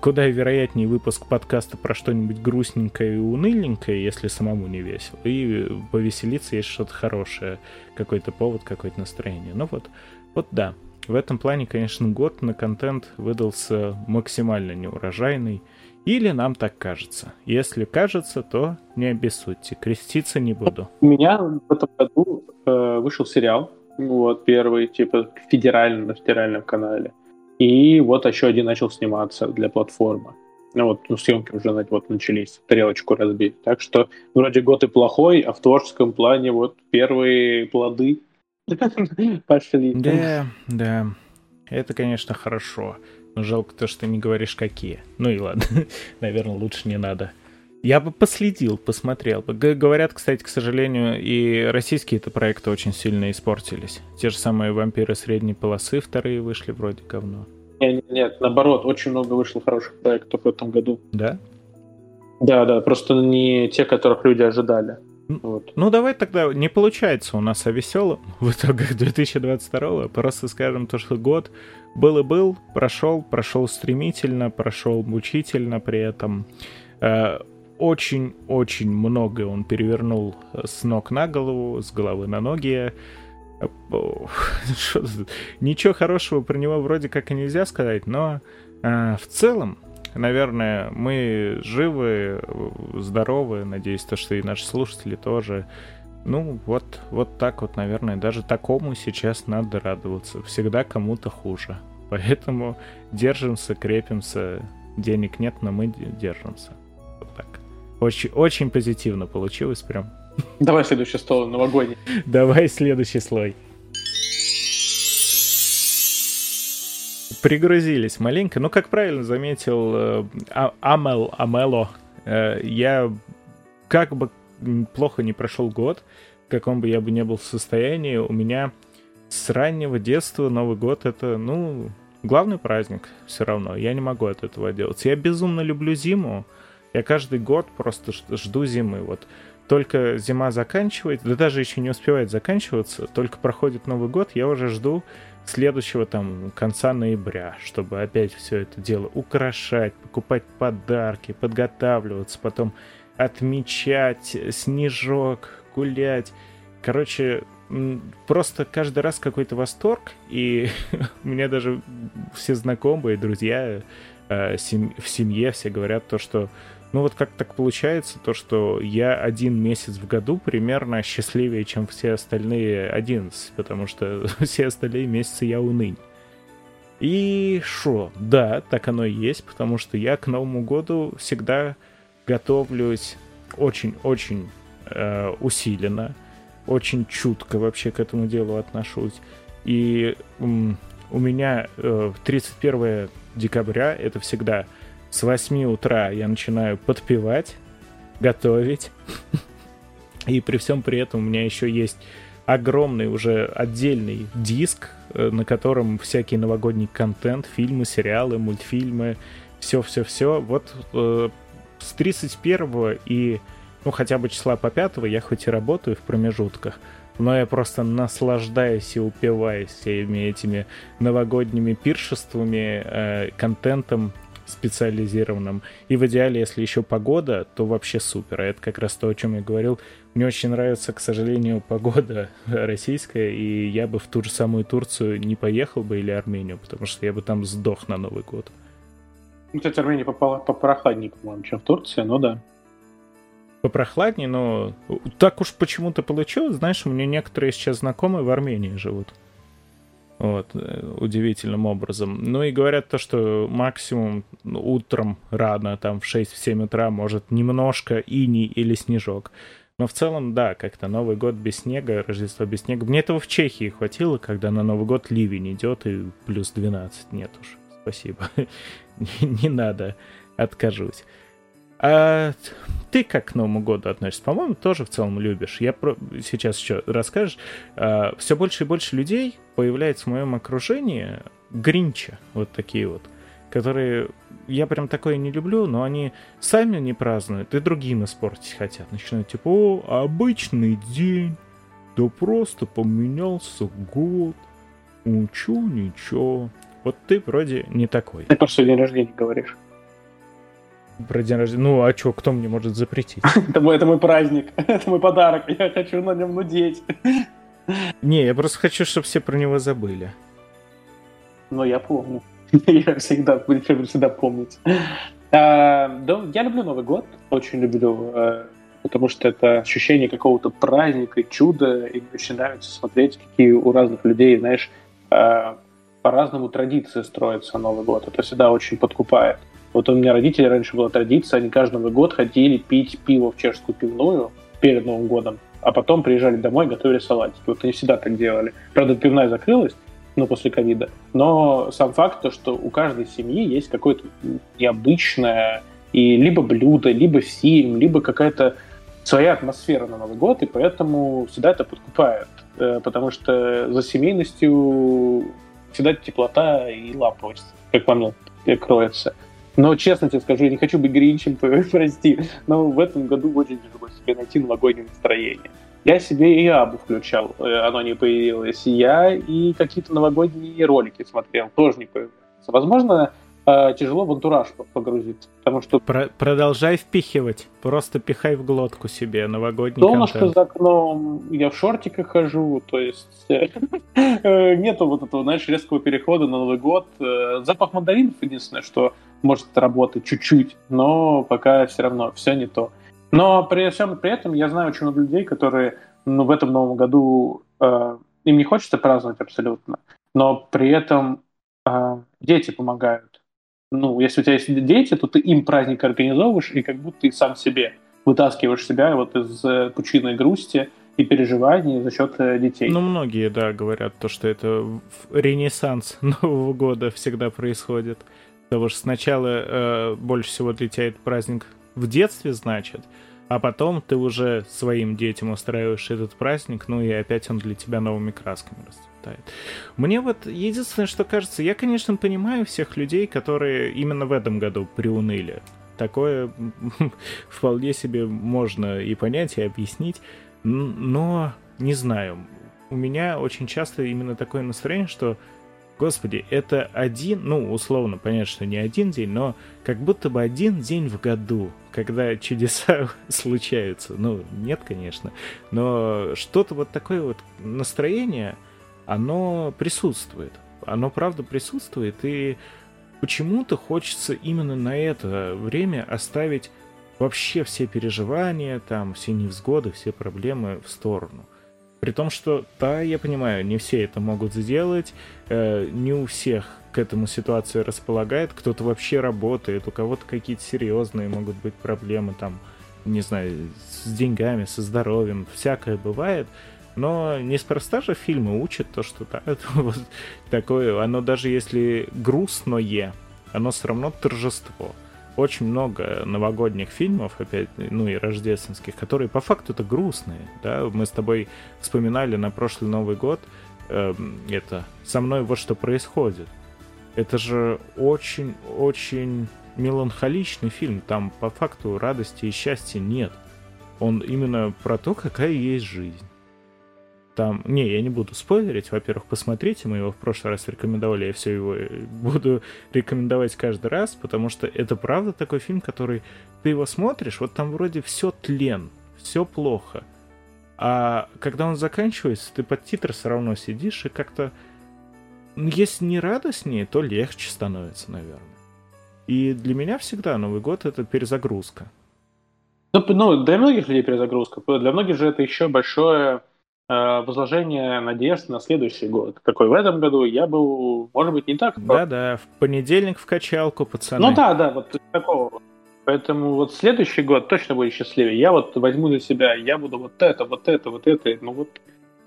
куда вероятнее выпуск подкаста про что-нибудь грустненькое и уныльненькое, если самому не весело, и повеселиться есть что-то хорошее, какой-то повод, какое-то настроение. Ну вот, вот да. В этом плане, конечно, год на контент выдался максимально неурожайный. Или нам так кажется. Если кажется, то не обессудьте. Креститься не буду. У меня в этом году э, вышел сериал. Вот, первый, типа, федеральный, на федеральном канале. И вот еще один начал сниматься для платформы. Ну вот, ну, съемки уже вот начались, тарелочку разбить. Так что вроде год и плохой, а в творческом плане вот первые плоды [laughs] пошли. Да, да. Это, конечно, хорошо. Но жалко то, что ты не говоришь, какие. Ну и ладно. [laughs] Наверное, лучше не надо. Я бы последил, посмотрел. Говорят, кстати, к сожалению, и российские это проекты очень сильно испортились. Те же самые «Вампиры средней полосы» вторые вышли вроде говно. Нет, нет, наоборот, очень много вышло хороших проектов в этом году. Да? Да, да, просто не те, которых люди ожидали. Вот. Ну, давай тогда, не получается у нас о веселом [laughs] в итогах 2022 Просто скажем то, что год был и был, прошел, прошел стремительно, прошел мучительно при этом. Э, очень-очень много он перевернул с ног на голову, с головы на ноги. [laughs] Ничего хорошего про него вроде как и нельзя сказать, но э, в целом, наверное, мы живы, здоровы, надеюсь, то, что и наши слушатели тоже. Ну, вот, вот так вот, наверное, даже такому сейчас надо радоваться. Всегда кому-то хуже. [laughs] Поэтому держимся, крепимся. Денег нет, но мы держимся. Вот так. Очень, очень позитивно получилось прям. Давай следующий стол новогодний. [laughs] Давай следующий слой. Пригрузились маленько. Ну, как правильно заметил э, а, Амел, Амело, э, я как бы плохо не прошел год, в каком бы я бы не был в состоянии, у меня с раннего детства Новый год это, ну, главный праздник все равно. Я не могу от этого делать. Я безумно люблю зиму, я каждый год просто жду зимы. Вот только зима заканчивается, да даже еще не успевает заканчиваться, только проходит Новый год, я уже жду следующего там конца ноября, чтобы опять все это дело украшать, покупать подарки, подготавливаться, потом отмечать снежок, гулять. Короче, просто каждый раз какой-то восторг, и [laughs] у меня даже все знакомые, друзья э, в семье все говорят то, что ну вот как так получается, то что я один месяц в году примерно счастливее, чем все остальные 11, потому что [laughs] все остальные месяцы я унынь. И шо, да, так оно и есть, потому что я к Новому году всегда готовлюсь очень-очень э, усиленно. очень чутко вообще к этому делу отношусь. И у меня 31 э, декабря это всегда с 8 утра я начинаю подпевать, готовить. И при всем при этом у меня еще есть огромный уже отдельный диск, э, на котором всякий новогодний контент, фильмы, сериалы, мультфильмы, все-все-все. Вот э, с 31 и, ну, хотя бы числа по 5 я хоть и работаю в промежутках, но я просто наслаждаюсь и упиваюсь всеми этими новогодними пиршествами, э, контентом специализированным. И в идеале, если еще погода, то вообще супер. А это как раз то, о чем я говорил. Мне очень нравится, к сожалению, погода [laughs] российская, и я бы в ту же самую Турцию не поехал бы или Армению, потому что я бы там сдох на Новый год. Ну, кстати, Армения попала попрохладнее, по-моему, чем в Турции, но да. Попрохладнее, но так уж почему-то получилось. Знаешь, у меня некоторые сейчас знакомые в Армении живут. Вот, э, удивительным образом. Ну и говорят то, что максимум утром рано, там в 6-7 утра, может немножко иней или снежок. Но в целом, да, как-то Новый год без снега, Рождество без снега. Мне этого в Чехии хватило, когда на Новый год ливень идет и плюс 12. Нет уж, спасибо. [laughs] Не надо, откажусь. А ты как к Новому году относишься? По-моему, тоже в целом любишь. Я про... сейчас еще расскажешь. А, все больше и больше людей появляется в моем окружении гринча, вот такие вот, которые я прям такое не люблю, но они сами не празднуют и другим испортить хотят. Начинают типа, о, обычный день, да просто поменялся год, ничего, ничего. Вот ты вроде не такой. Ты просто день рождения говоришь. Про день рождения. Ну, а что, кто мне может запретить? [laughs] это, мой, это мой праздник, [laughs] это мой подарок, я хочу на нем нудеть. [laughs] Не, я просто хочу, чтобы все про него забыли. Но я помню. я всегда, буду всегда помнить. А, да, я люблю Новый год, очень люблю, а, потому что это ощущение какого-то праздника, чуда, и мне очень нравится смотреть, какие у разных людей, знаешь, а, по-разному традиции строятся Новый год. Это всегда очень подкупает. Вот у меня родители раньше была традиция, они каждый год ходили пить пиво в чешскую пивную перед Новым годом, а потом приезжали домой, готовили салатики. Вот они всегда так делали. Правда, пивная закрылась, ну, после ковида. Но сам факт, то, что у каждой семьи есть какое-то необычное и либо блюдо, либо фильм, либо какая-то своя атмосфера на Новый год, и поэтому всегда это подкупает. Э, потому что за семейностью всегда теплота и ламповость, как по мне, кроется. Но честно тебе скажу, я не хочу быть гринчем, [laughs] прости, но в этом году очень тяжело себе найти новогоднее настроение. Я себе и Абу включал, э, оно не появилось. Я и какие-то новогодние ролики смотрел, тоже не появляется. Возможно, э, тяжело в антураж погрузиться, потому что... Про продолжай впихивать, просто пихай в глотку себе новогодний Солнышко контент. за окном, я в шортиках хожу, то есть [laughs] э, нету вот этого, знаешь, резкого перехода на Новый год. Запах мандаринов единственное, что может работать чуть-чуть, но пока все равно все не то. Но при всем при этом я знаю очень много людей, которые ну, в этом новом году э, им не хочется праздновать абсолютно, но при этом э, дети помогают. Ну, если у тебя есть дети, то ты им праздник организовываешь, и как будто ты сам себе вытаскиваешь себя вот из э, пучины грусти и переживаний за счет э, детей. Ну, многие, да, говорят то, что это ренессанс [laughs] Нового года всегда происходит. Потому что сначала э, больше всего отлетает праздник в детстве, значит, а потом ты уже своим детям устраиваешь этот праздник, ну и опять он для тебя новыми красками расцветает. Мне вот единственное, что кажется, я, конечно, понимаю всех людей, которые именно в этом году приуныли. Такое [laughs] вполне себе можно и понять, и объяснить, но не знаю. У меня очень часто именно такое настроение, что Господи, это один, ну, условно, понятно, что не один день, но как будто бы один день в году, когда чудеса [laughs] случаются. Ну, нет, конечно, но что-то вот такое вот настроение, оно присутствует. Оно, правда, присутствует, и почему-то хочется именно на это время оставить вообще все переживания, там, все невзгоды, все проблемы в сторону – при том, что, да, я понимаю, не все это могут сделать, э, не у всех к этому ситуация располагает, кто-то вообще работает, у кого-то какие-то серьезные могут быть проблемы, там, не знаю, с деньгами, со здоровьем, всякое бывает. Но неспроста же фильмы учат то, что да, [laughs] это вот такое, оно даже если грустное, оно все равно торжество. Очень много новогодних фильмов, опять, ну и рождественских, которые по факту это грустные, да, мы с тобой вспоминали на прошлый Новый год, э, это «Со мной вот что происходит». Это же очень-очень меланхоличный фильм, там по факту радости и счастья нет. Он именно про то, какая есть жизнь. Там, не, я не буду спойлерить. Во-первых, посмотрите, мы его в прошлый раз рекомендовали, я все его э, буду рекомендовать каждый раз, потому что это правда такой фильм, который ты его смотришь, вот там вроде все тлен, все плохо. А когда он заканчивается, ты под титр все равно сидишь и как-то... Ну, если не радостнее, то легче становится, наверное. И для меня всегда Новый год — это перезагрузка. Ну, ну, для многих людей перезагрузка. Для многих же это еще большое возложение надежд на следующий год. Такой в этом году я был, может быть, не так. Да-да, в понедельник в качалку, пацаны. Ну да, да, вот такого. Поэтому вот следующий год точно будет счастливее. Я вот возьму для себя, я буду вот это, вот это, вот это. Ну вот,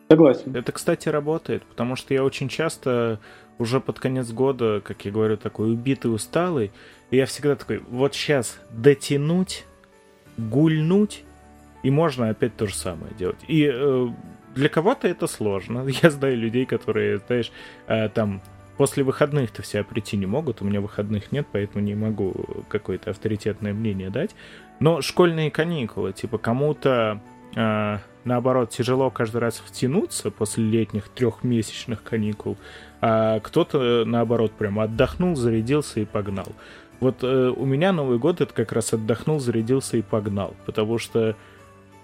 согласен. Это, кстати, работает, потому что я очень часто уже под конец года, как я говорю, такой убитый, усталый, и я всегда такой, вот сейчас дотянуть, гульнуть, и можно опять то же самое делать. И э, для кого-то это сложно. [laughs] Я знаю людей, которые, знаешь, э, там после выходных-то все прийти не могут. У меня выходных нет, поэтому не могу какое-то авторитетное мнение дать. Но школьные каникулы, типа кому-то э, наоборот тяжело каждый раз втянуться после летних трехмесячных каникул, а кто-то наоборот прям отдохнул, зарядился и погнал. Вот э, у меня Новый год это как раз отдохнул, зарядился и погнал, потому что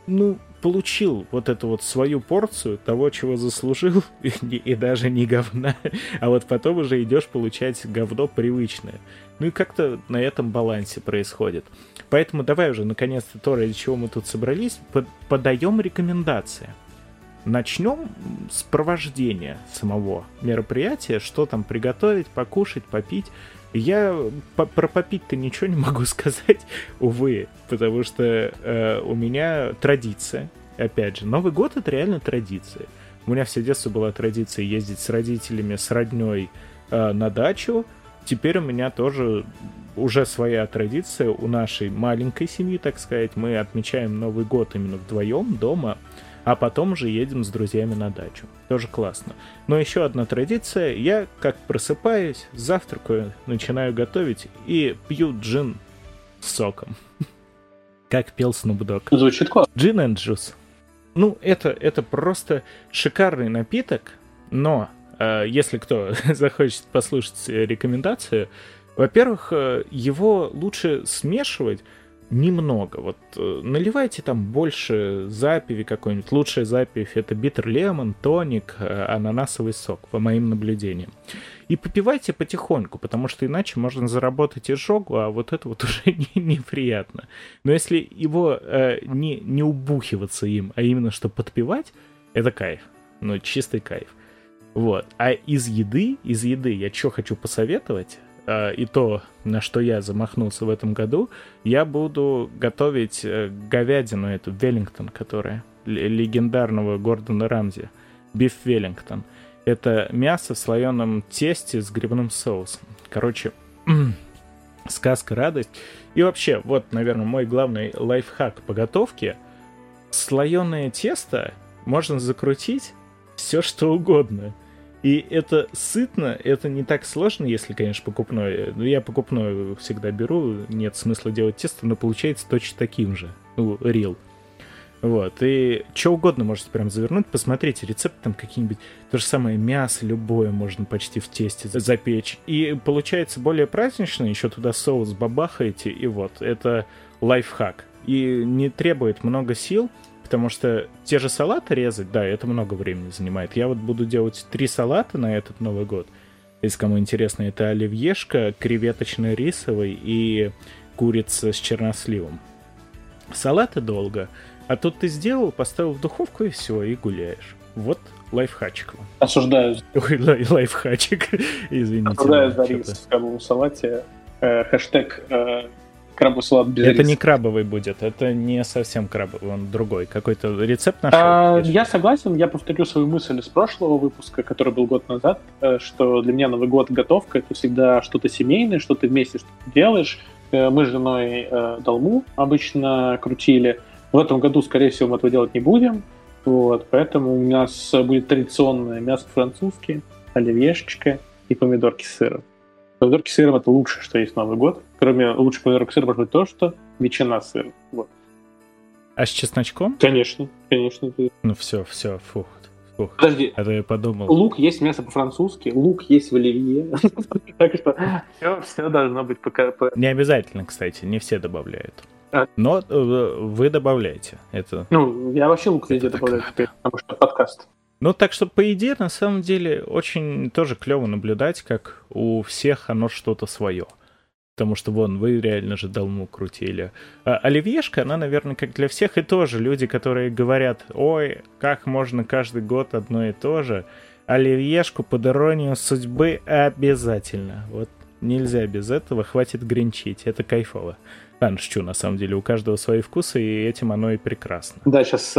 ну, получил вот эту вот свою порцию того, чего заслужил, [laughs] и, и даже не говна, [laughs] а вот потом уже идешь получать говно привычное. Ну и как-то на этом балансе происходит. Поэтому давай уже, наконец-то, то, ради чего мы тут собрались, под, подаем рекомендации. Начнем с провождения самого мероприятия, что там приготовить, покушать, попить. Я по про попить-то ничего не могу [laughs] сказать, увы, потому что э, у меня традиция. Опять же, Новый год это реально традиция. У меня все детство была традиция ездить с родителями, с родней э, на дачу. Теперь у меня тоже уже своя традиция у нашей маленькой семьи, так сказать. Мы отмечаем Новый год именно вдвоем дома а потом уже едем с друзьями на дачу. Тоже классно. Но еще одна традиция. Я как просыпаюсь, завтракаю, начинаю готовить и пью джин с соком. [laughs] Как пел Snoop Звучит классно. Джин and juice. Ну, это, это просто шикарный напиток, но э, если кто [laughs] захочет послушать рекомендацию, во-первых, э, его лучше смешивать немного. Вот э, наливайте там больше запиви какой-нибудь. Лучшая запивь это биттер лемон, тоник, э, ананасовый сок, по моим наблюдениям. И попивайте потихоньку, потому что иначе можно заработать изжогу, а вот это вот [laughs] уже не, неприятно. Но если его э, не, не убухиваться им, а именно что подпивать, это кайф. Ну, чистый кайф. Вот. А из еды, из еды я что хочу посоветовать? Э, и то, на что я замахнулся в этом году, я буду готовить э, говядину эту, Веллингтон, которая легендарного Гордона Рамзи, биф Веллингтон. Это мясо в слоеном тесте с грибным соусом. Короче, сказка, радость. И вообще, вот, наверное, мой главный лайфхак по готовке. Слоеное тесто можно закрутить все что угодно. И это сытно, это не так сложно, если, конечно, покупное. Ну, я покупное всегда беру, нет смысла делать тесто, но получается точно таким же. Ну, рил. Вот, и что угодно можете прям завернуть, посмотрите, рецепт там какие-нибудь, то же самое мясо любое можно почти в тесте запечь. И получается более празднично, еще туда соус бабахаете, и вот, это лайфхак. И не требует много сил, Потому что те же салаты резать, да, это много времени занимает. Я вот буду делать три салата на этот Новый год. Если кому интересно, это оливьешка, креветочно-рисовый и курица с черносливом. Салаты долго. А тут ты сделал, поставил в духовку и все, и гуляешь. Вот лайфхачик. Осуждаю. Ой, лай, лайфхачик, [laughs] извините. Осуждаю за рис в салате. Э, хэштег э, крабовый салат без Это риса. не крабовый будет, это не совсем крабовый, он другой. Какой-то рецепт нашел? А, я согласен, я повторю свою мысль из прошлого выпуска, который был год назад, э, что для меня Новый год готовка это всегда что-то семейное, что ты вместе что-то делаешь. Э, Мы с женой э, долму обычно крутили. В этом году, скорее всего, мы этого делать не будем. Вот, поэтому у нас будет традиционное мясо французское, оливьешечка и помидорки с сыром. Помидорки с сыром это лучшее, что есть в Новый год. Кроме лучших помидорок с сыром может быть то, что ветчина с сыром. Вот. А с чесночком? Конечно, конечно. Ну все, все, фух. Фух. Подожди, А то я подумал. Лук есть мясо по-французски, лук есть в оливье. [laughs] Так что все, все должно быть по... по- Не обязательно, кстати, не все добавляют. А. Но э, вы добавляете. Это. Ну, я вообще лук везде добавляю теперь, потому что подкаст. Ну, так что, по идее, на самом деле, очень тоже клево наблюдать, как у всех оно что-то свое. Потому что, вон, вы реально же долму крутили. А оливьешка, она, наверное, как для всех и тоже. Люди, которые говорят, ой, как можно каждый год одно и то же. Оливьешку под иронию судьбы обязательно. Вот нельзя без этого, хватит гринчить. Это кайфово. Ладно, шучу, на самом деле, у каждого свои вкусы, и этим оно и прекрасно. Да, сейчас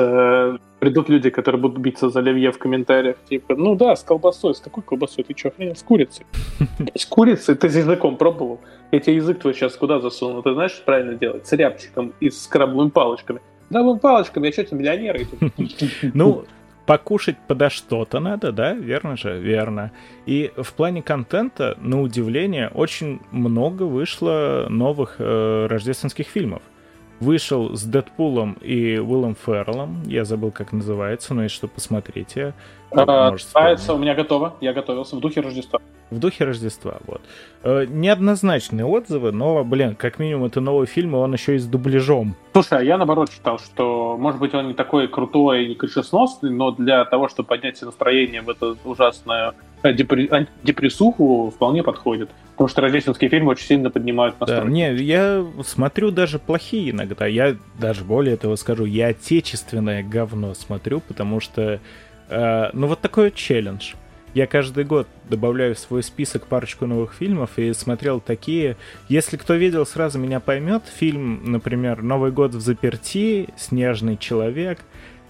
придут люди, которые будут биться за оливье в комментариях, типа, ну да, с колбасой. С какой колбасой? Ты что, охренел? С курицей. [laughs] С курицей? Ты с языком пробовал? Я тебе язык твой сейчас куда засунул? Ты знаешь, что правильно делать? С рябчиком и с крабовыми палочками. Крабовыми палочками, я что, тебе миллионер? [laughs] Ну, покушать подо что-то надо, да? Верно же? Верно. И в плане контента, на удивление, очень много вышло новых э, рождественских фильмов. Вышел с Дэдпулом и Уиллом Ферреллом. Я забыл, как называется, но если что, посмотрите. А, вспомню. у меня готово. Я готовился в духе Рождества. В духе Рождества, вот. Э, неоднозначные отзывы, но, блин, как минимум это новый фильм, и он еще и с дубляжом. Слушай, а я наоборот считал, что, может быть, он не такой крутой и не крышесносный, но для того, чтобы поднять себе настроение в эту ужасную ан- депрессуху, вполне подходит. Потому что рождественские фильмы очень сильно поднимают Да, настрой. не, я смотрю даже плохие иногда. Я даже более того скажу, я отечественное говно смотрю, потому что, э, ну вот такой вот челлендж. Я каждый год добавляю в свой список парочку новых фильмов и смотрел такие. Если кто видел, сразу меня поймет. Фильм, например, «Новый год в заперти», «Снежный человек».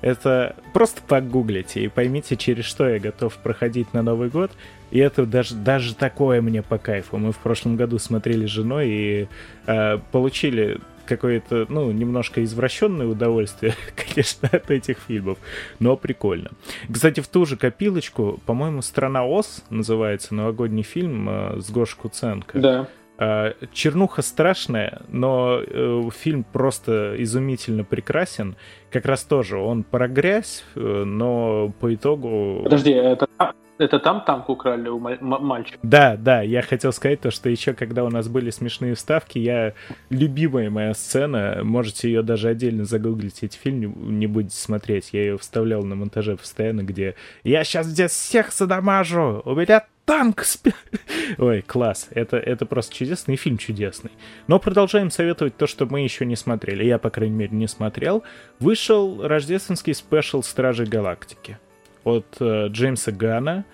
Это просто погуглите и поймите, через что я готов проходить на Новый год. И это даже, даже такое мне по кайфу. Мы в прошлом году смотрели с женой и э, получили какое-то, ну, немножко извращенное удовольствие, [laughs] конечно, от этих фильмов, но прикольно. Кстати, в ту же копилочку, по-моему, «Страна Оз» называется, новогодний фильм э, с Гош Куценко. Да. Э, Чернуха страшная, но э, фильм просто изумительно прекрасен. Как раз тоже он про грязь, э, но по итогу... Подожди, это, это там танк украли у мальчика? Да, да, я хотел сказать то, что еще когда у нас были смешные вставки, я любимая моя сцена, можете ее даже отдельно загуглить, эти фильм не будете смотреть, я ее вставлял на монтаже постоянно, где я сейчас здесь всех задамажу, у меня танк спи-». [laughs] Ой, класс, это, это просто чудесный фильм чудесный. Но продолжаем советовать то, что мы еще не смотрели, я, по крайней мере, не смотрел. Вышел рождественский special «Стражи Галактики» от э, Джеймса Гана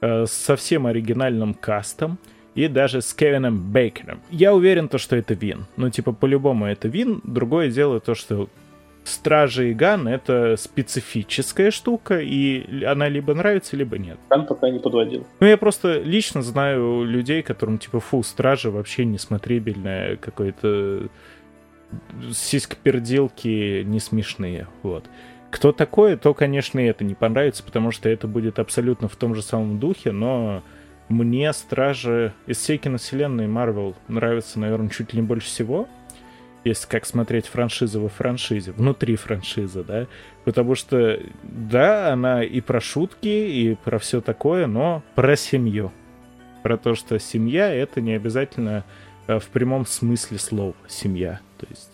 э, с совсем оригинальным кастом и даже с Кевином Бейконом. Я уверен, то, что это win. Ну, типа, по-любому это win. Другое дело то, что Стражи и Ган — это специфическая штука, и она либо нравится, либо нет. Ган пока не подводил. Ну, я просто лично знаю людей, которым, типа, фу, Стражи вообще несмотрибельное, какое-то сиськоперделки не смешные, вот. Кто такое, то, конечно, это не понравится, потому что это будет абсолютно в том же самом духе, но мне Стражи из всей киновселенной Марвел нравится, наверное, чуть ли не больше всего, если как смотреть франшизу во франшизе, внутри франшизы, да, потому что, да, она и про шутки, и про все такое, но про семью. Про то, что семья — это не обязательно э, в прямом смысле слова семья. То есть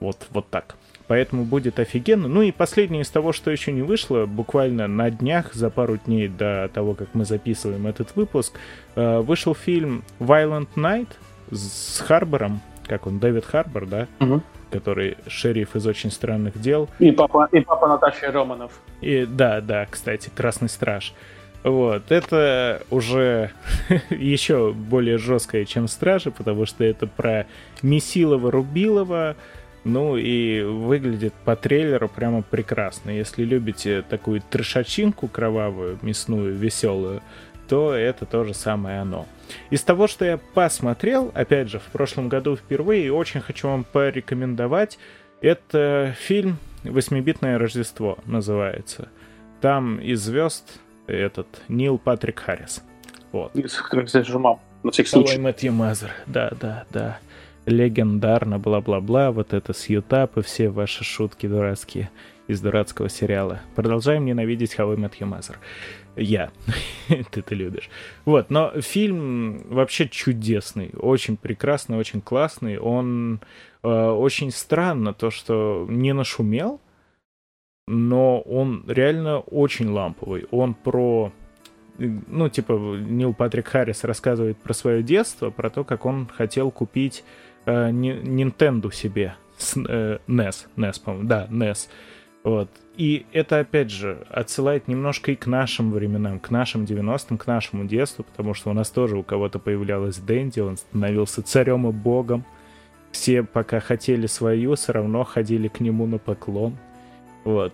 вот, вот так. Поэтому будет офигенно. Ну и последнее из того, что еще не вышло, буквально на днях, за пару дней до того, как мы записываем этот выпуск, э, вышел фильм Violent Night с Харбором, как он, Дэвид Харбор, да, Мгм. который шериф из «Очень странных дел». И папа, и папа Наташи Романов. И да, да, кстати, Красный Страж. Вот, это уже [laughs] еще более жесткое, чем Стражи, потому что это про Месилова-Рубилова, ну и выглядит по трейлеру прямо прекрасно. Если любите такую трешачинку кровавую, мясную, веселую, то это то же самое оно. Из того, что я посмотрел, опять же, в прошлом году впервые, очень хочу вам порекомендовать, это фильм «Восьмибитное Рождество» называется. Там из звезд этот Нил Патрик Харрис. Вот. Как здесь мам, на всякий случай. Мэтью Мазер, да, да, да. Легендарно, бла-бла-бла, вот это с Ютап и все ваши шутки дурацкие из дурацкого сериала. Продолжаем ненавидеть How I Met. Я. [laughs] Ты ты любишь. Вот, но фильм вообще чудесный, очень прекрасный, очень классный. Он э, очень странно то, что не нашумел, но он реально очень ламповый. Он про ну, типа, Нил Патрик Харрис рассказывает про свое детство, про то, как он хотел купить э, Nintendo себе. С, э, NES, NES, по-моему, да, NES. Вот. И это, опять же, отсылает немножко и к нашим временам, к нашим 90-м, к нашему детству, потому что у нас тоже у кого-то появлялась Дэнди, он становился царем и богом. Все, пока хотели свою, все равно ходили к нему на поклон. Вот.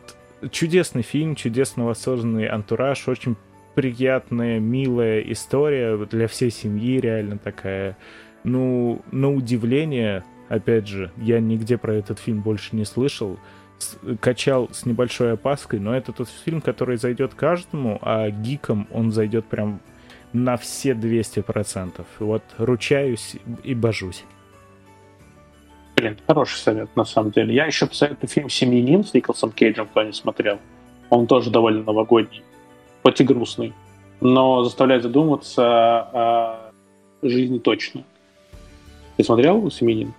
Чудесный фильм, чудесно воссозданный антураж, очень приятная, милая история для всей семьи, реально такая. Ну, на удивление, опять же, я нигде про этот фильм больше не слышал. С, качал с небольшой опаской, но это тот фильм, который зайдет каждому, а гикам он зайдет прям на все 200%. Вот ручаюсь и божусь. Блин, хороший совет, на самом деле. Я еще посоветую фильм «Семьянин» с Николсом Кейджем, кто не смотрел. Он тоже довольно новогодний, хоть и грустный, но заставляет задуматься о жизни точно. Ты смотрел «Семьянин»?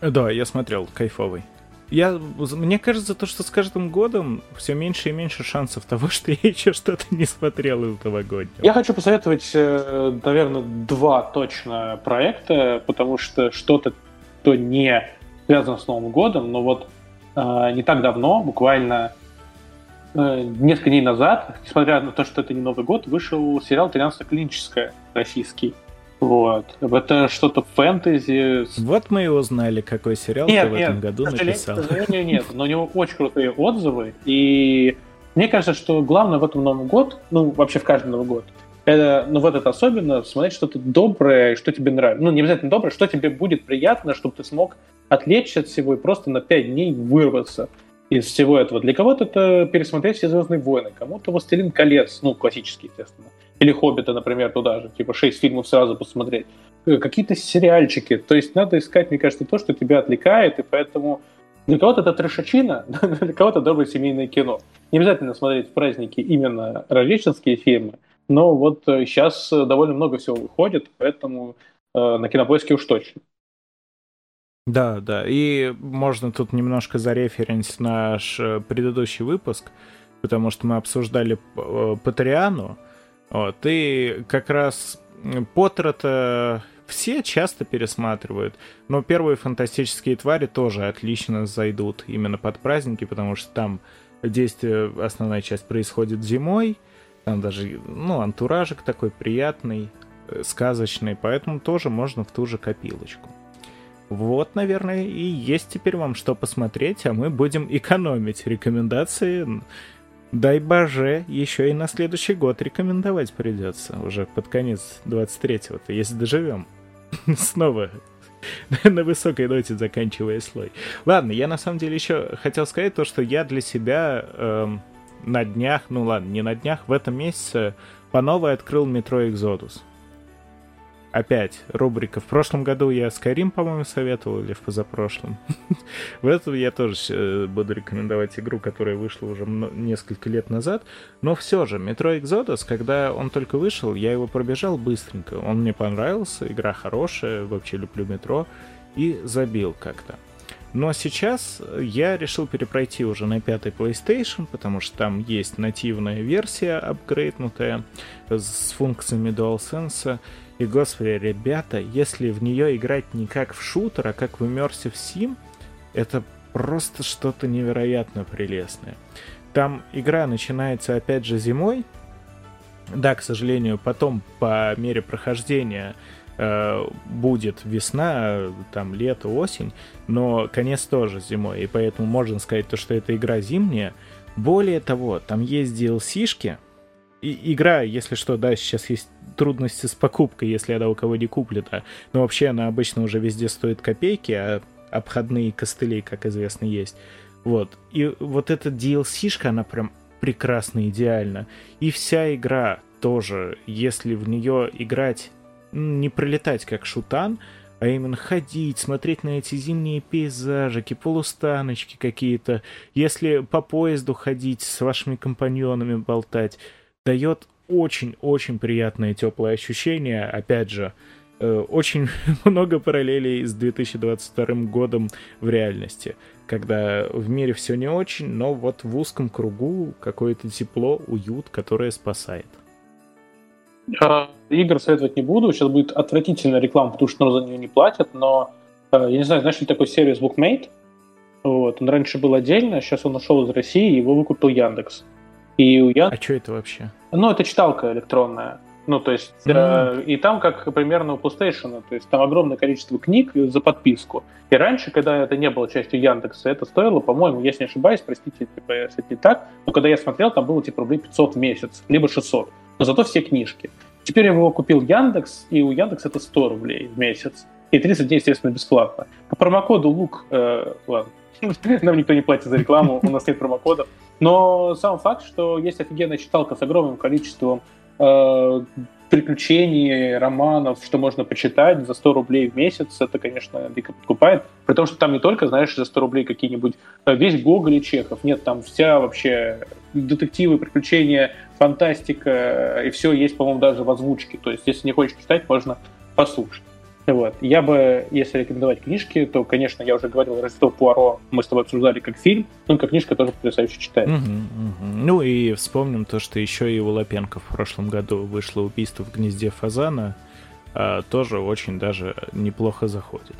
Да, я смотрел, кайфовый. Я, мне кажется, то, что с каждым годом все меньше и меньше шансов того, [laughs] что я еще что-то не смотрел из новогоднего. Я хочу посоветовать, э, наверное, два точно проекта, потому что что-то что не связано с Новым годом, но вот э, не так давно, буквально э, несколько дней назад, несмотря на то, что это не Новый год, вышел сериал «13 клиническая» российский. Вот. Это что-то фэнтези. Вот мы и узнали, какой сериал нет, ты в нет, этом году написал. Нет, нет, нет, но у него очень крутые отзывы, и мне кажется, что главное в этом Новом год, ну, вообще в каждый Новый год, это, ну, вот это особенно, смотреть что-то доброе, что тебе нравится. Ну, не обязательно доброе, что тебе будет приятно, чтобы ты смог отвлечься от всего и просто на пять дней вырваться из всего этого. Для кого-то это пересмотреть все «Звездные войны», кому-то «Властелин колец», ну, классический, естественно. Или «Хоббита», например, туда же, типа шесть фильмов сразу посмотреть. Э, какие-то сериальчики. То есть надо искать, мне кажется, то, что тебя отвлекает, и поэтому для кого-то это трешачина, [laughs] для кого-то доброе семейное кино. Не обязательно смотреть в праздники именно рождественские фильмы, но вот сейчас э, довольно много всего выходит, поэтому э, на кинопоиске уж точно. Да, да. И можно тут немножко зареференс наш э, предыдущий выпуск, потому что мы обсуждали Патриану. Вот, и как раз Поттера-то все часто пересматривают, но первые фантастические твари тоже отлично зайдут именно под праздники, потому что там действие, основная часть происходит зимой, там даже, ну, антуражик такой приятный, э, сказочный, поэтому тоже можно в ту же копилочку. Вот, наверное, и есть теперь вам что посмотреть, а мы будем экономить рекомендации. Дай боже, еще и на следующий год рекомендовать придется, уже под конец 23-го-то, если доживем. [laughs] Снова [laughs] на высокой ноте заканчивая слой. Ладно, я на самом деле еще хотел сказать то, что я для себя эм, на днях, ну ладно, не на днях, в этом месяце по новой открыл метро Exodus. Опять рубрика. В прошлом году я Skyrim, по-моему, советовал, или в позапрошлом. [laughs] в этом я тоже э, буду рекомендовать игру, которая вышла уже несколько лет назад. Но все же, метро Exodus, когда он только вышел, я его пробежал быстренько. Он мне понравился, игра хорошая, вообще люблю метро. И забил как-то. Но сейчас я решил перепройти уже на пятый PlayStation, потому что там есть нативная версия апгрейднутая с функциями DualSense. И, господи, ребята, если в нее играть не как в шутер, а как в Immersive Sim, это просто что-то невероятно прелестное. Там игра начинается опять же зимой, Да, к сожалению, потом по мере прохождения э, будет весна, там лето, осень, но конец тоже зимой, и поэтому можно сказать, то, что это игра зимняя. Более того, там есть DLC-шки, игра, если что, да, сейчас есть трудности с покупкой, если она у кого не куплена, но вообще она обычно уже везде стоит копейки, а обходные костыли, как известно, есть. Вот. И вот эта DLC-шка, она прям прекрасно, идеально. И вся игра тоже, если в нее играть, не пролетать как шутан, а именно ходить, смотреть на эти зимние пейзажики, полустаночки какие-то, если по поезду ходить, с вашими компаньонами болтать, дает очень-очень приятное теплое ощущение. Опять же, э, очень [laughs] много параллелей с 2022 годом в реальности, когда в мире все не очень, но вот в узком кругу какое-то тепло, уют, которое спасает. А, игр советовать не буду, сейчас будет отвратительная реклама, потому что за нее не платят, но э, я не знаю, знаешь ли такой сервис Bookmate? Вот, он раньше был отдельно, сейчас он ушел из России, его выкупил Яндекс. И у Ян... А что это вообще? Ну, это читалка электронная. Ну, то есть, mm. э, и там как примерно у PlayStation, то есть там огромное количество книг за подписку. И раньше, когда это не было частью Яндекса, это стоило, по-моему, если не ошибаюсь, простите, типа, если не так, но когда я смотрел, там было типа рублей 500 в месяц, либо 600. Но зато все книжки. Теперь я его купил Яндекс, и у Яндекса это 100 рублей в месяц. И 30 дней, естественно, бесплатно. По промокоду ЛУК, э, ладно, [laughs] нам никто не платит за рекламу, у нас нет промокодов. Но сам факт, что есть офигенная читалка с огромным количеством э, приключений, романов, что можно почитать за 100 рублей в месяц, это, конечно, дико подкупает. При том, что там не только, знаешь, за 100 рублей какие-нибудь э, весь Гоголь и Чехов. Нет, там вся вообще детективы, приключения, фантастика, э, и все есть, по-моему, даже в озвучке. То есть, если не хочешь читать, можно послушать. Вот. Я бы, если рекомендовать книжки, то, конечно, я уже говорил, Рождество Пуаро мы с тобой обсуждали как фильм, ну, как книжка тоже потрясающе читается. Угу, угу. Ну и вспомним то, что еще и у Лапенко в прошлом году вышло «Убийство в гнезде фазана», а, тоже очень даже неплохо заходит.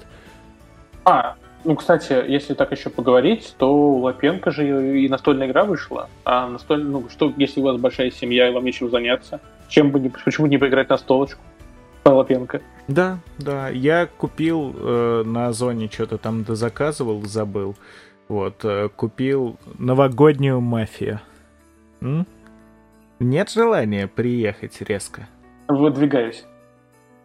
А, ну, кстати, если так еще поговорить, то у Лапенко же и настольная игра вышла. А настольная, ну, что, если у вас большая семья и вам нечем заняться, чем бы не, почему не поиграть на столочку? Лапенко. Да, да. Я купил э, на Озоне что-то там дозаказывал, забыл. Вот, э, купил новогоднюю мафию. М? Нет желания приехать резко. Выдвигаюсь.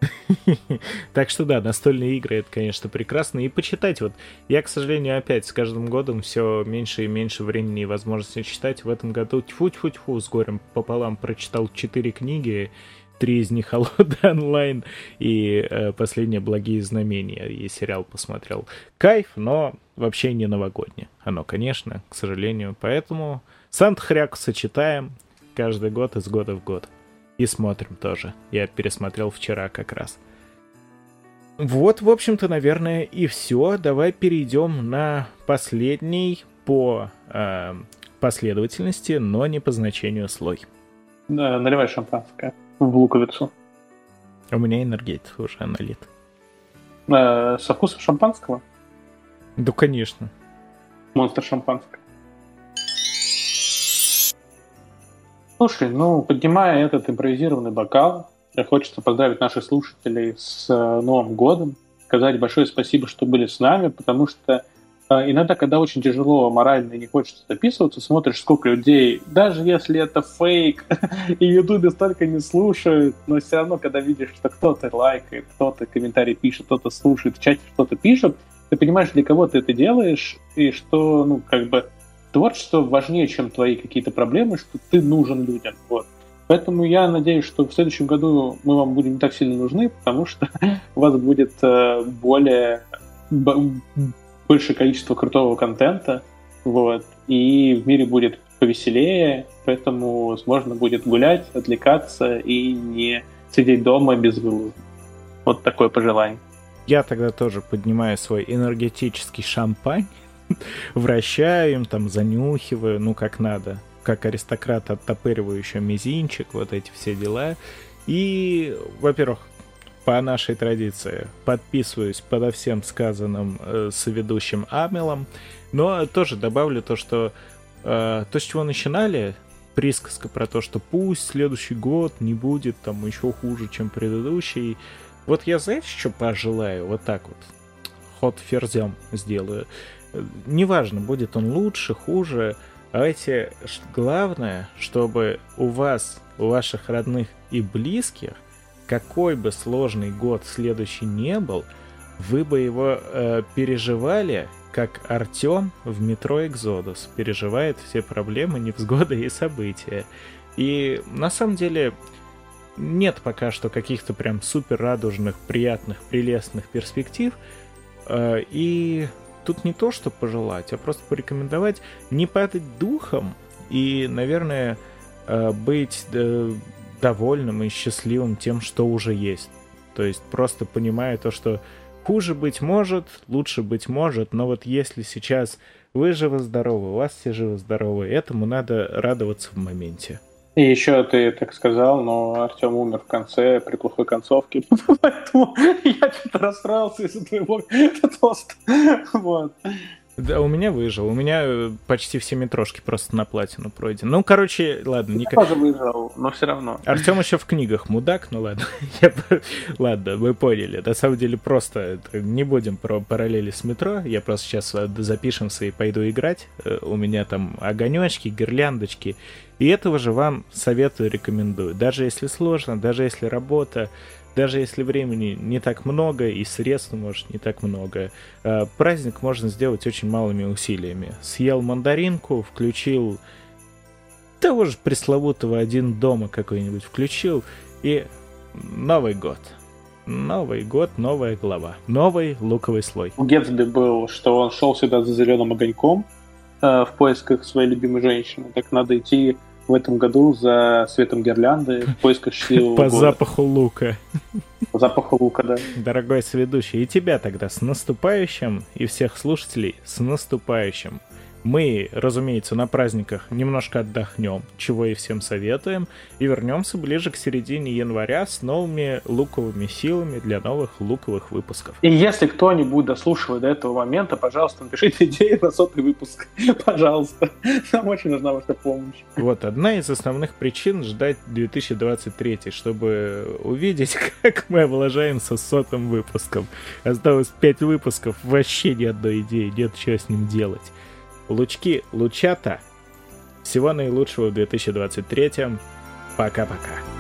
[laughs] Так что да, настольные игры это, конечно, прекрасно. И почитать вот. Я, к сожалению, опять с каждым годом все меньше и меньше времени и возможности читать. В этом году тьфу-тьфу-тьфу с горем пополам прочитал четыре книги три из них Холода [laughs] онлайн и э, последние благие знамения и сериал посмотрел. Кайф, но вообще не новогоднее. Оно, конечно, к сожалению. Поэтому Сант-Хряк сочетаем каждый год из года в год. И смотрим тоже. Я пересмотрел вчера как раз. Вот, в общем-то, наверное, и все. Давай перейдем на последний по э, последовательности, но не по значению слой. Наливай шампанское в луковицу. У меня энергетик уже налит. Э, со вкусом шампанского? Да, конечно. Монстр шампанского. Слушай, ну, поднимая этот импровизированный бокал, хочется поздравить наших слушателей с э, Новым годом, сказать большое спасибо, что были с нами, потому что а, иногда, когда очень тяжело морально и не хочется записываться, смотришь, сколько людей, даже если это фейк, [laughs] и Ютубе столько не слушают, но все равно, когда видишь, что кто-то лайкает, кто-то комментарий пишет, кто-то слушает, в чате что-то пишет, ты понимаешь, для кого ты это делаешь, и что, ну, как бы, творчество важнее, чем твои какие-то проблемы, что ты нужен людям, вот. Поэтому я надеюсь, что в следующем году мы вам будем не так сильно нужны, потому что [laughs] у вас будет э, более большее количество крутого контента, вот, и в мире будет повеселее, поэтому можно будет гулять, отвлекаться и не сидеть дома без вылаза. Вот такое пожелание. Я тогда тоже поднимаю свой энергетический шампань, [laughs] вращаю им, там, занюхиваю, ну, как надо, как аристократ, оттопыриваю еще мизинчик, вот эти все дела. И, во-первых, по нашей традиции подписываюсь подо всем сказанным э, с ведущим Амелом, но тоже добавлю то, что э, то, с чего начинали, присказка про то, что пусть следующий год не будет там еще хуже, чем предыдущий. Вот я, знаете, что пожелаю? Вот так вот. Ход ферзем сделаю. Неважно, будет он лучше, хуже. Давайте, главное, чтобы у вас, у ваших родных и близких, какой бы сложный год следующий не был, вы бы его э, переживали как Артем в метро Экзодус переживает все проблемы, невзгоды и события. И на самом деле нет пока что каких-то прям супер радужных, приятных, прелестных перспектив. Э, и тут не то, что пожелать, а просто порекомендовать не падать духом и, наверное, э, быть э, довольным и счастливым тем, что уже есть. То есть просто понимая то, что Хуже быть может, лучше быть может, но вот если сейчас вы живы-здоровы, у вас все живы-здоровы, этому надо радоваться в моменте. И еще ты так сказал, но Артем умер в конце при плохой концовке, [laughs] поэтому я что-то расстроился из-за твоего тоста. Вот. Да, у меня выжил. У меня э, почти все метрошки просто на платину пройдены. Ну, короче, ладно. Я никак... тоже выжил, но все равно. Артем еще в книгах мудак, ну ладно. [laughs] Ладно, мы поняли. На самом деле просто не будем про параллели с метро. Я просто сейчас э, запишемся и пойду играть. Э, у меня там огонечки, гирляндочки. И этого же вам советую, рекомендую. Даже если сложно, даже если работа, даже если времени не так много и средств, может, не так много, э, праздник можно сделать очень малыми усилиями. Съел мандаринку, включил того же пресловутого один дома какой-нибудь включил, и Новый год. Новый год, новая глава. Новый луковый слой. У Гетсби был, что он шел сюда за зеленым огоньком э, в поисках своей любимой женщины. Так надо идти в этом году за светом гирлянды в [laughs] поисках счастливого По года. запаху лука. По запаху лука, да. Дорогой сведущий, и тебя тогда с наступающим, и всех слушателей с наступающим. Мы, разумеется, на праздниках немножко отдохнем, чего и всем советуем, и вернемся ближе к середине января с новыми луковыми силами для новых луковых выпусков. И если кто-нибудь дослушивает до этого момента, пожалуйста, напишите идеи на сотый выпуск. [laughs] Пожалуйста. Нам очень нужна ваша помощь. Вот, одна из основных причин ждать 2023, чтобы увидеть, [laughs] как мы облажаемся с сотым выпуском. Осталось 5 выпусков, вообще ни одной идеи, нет что с ним делать. Лучки Лучата. Всего наилучшего в 2023. Пока-пока.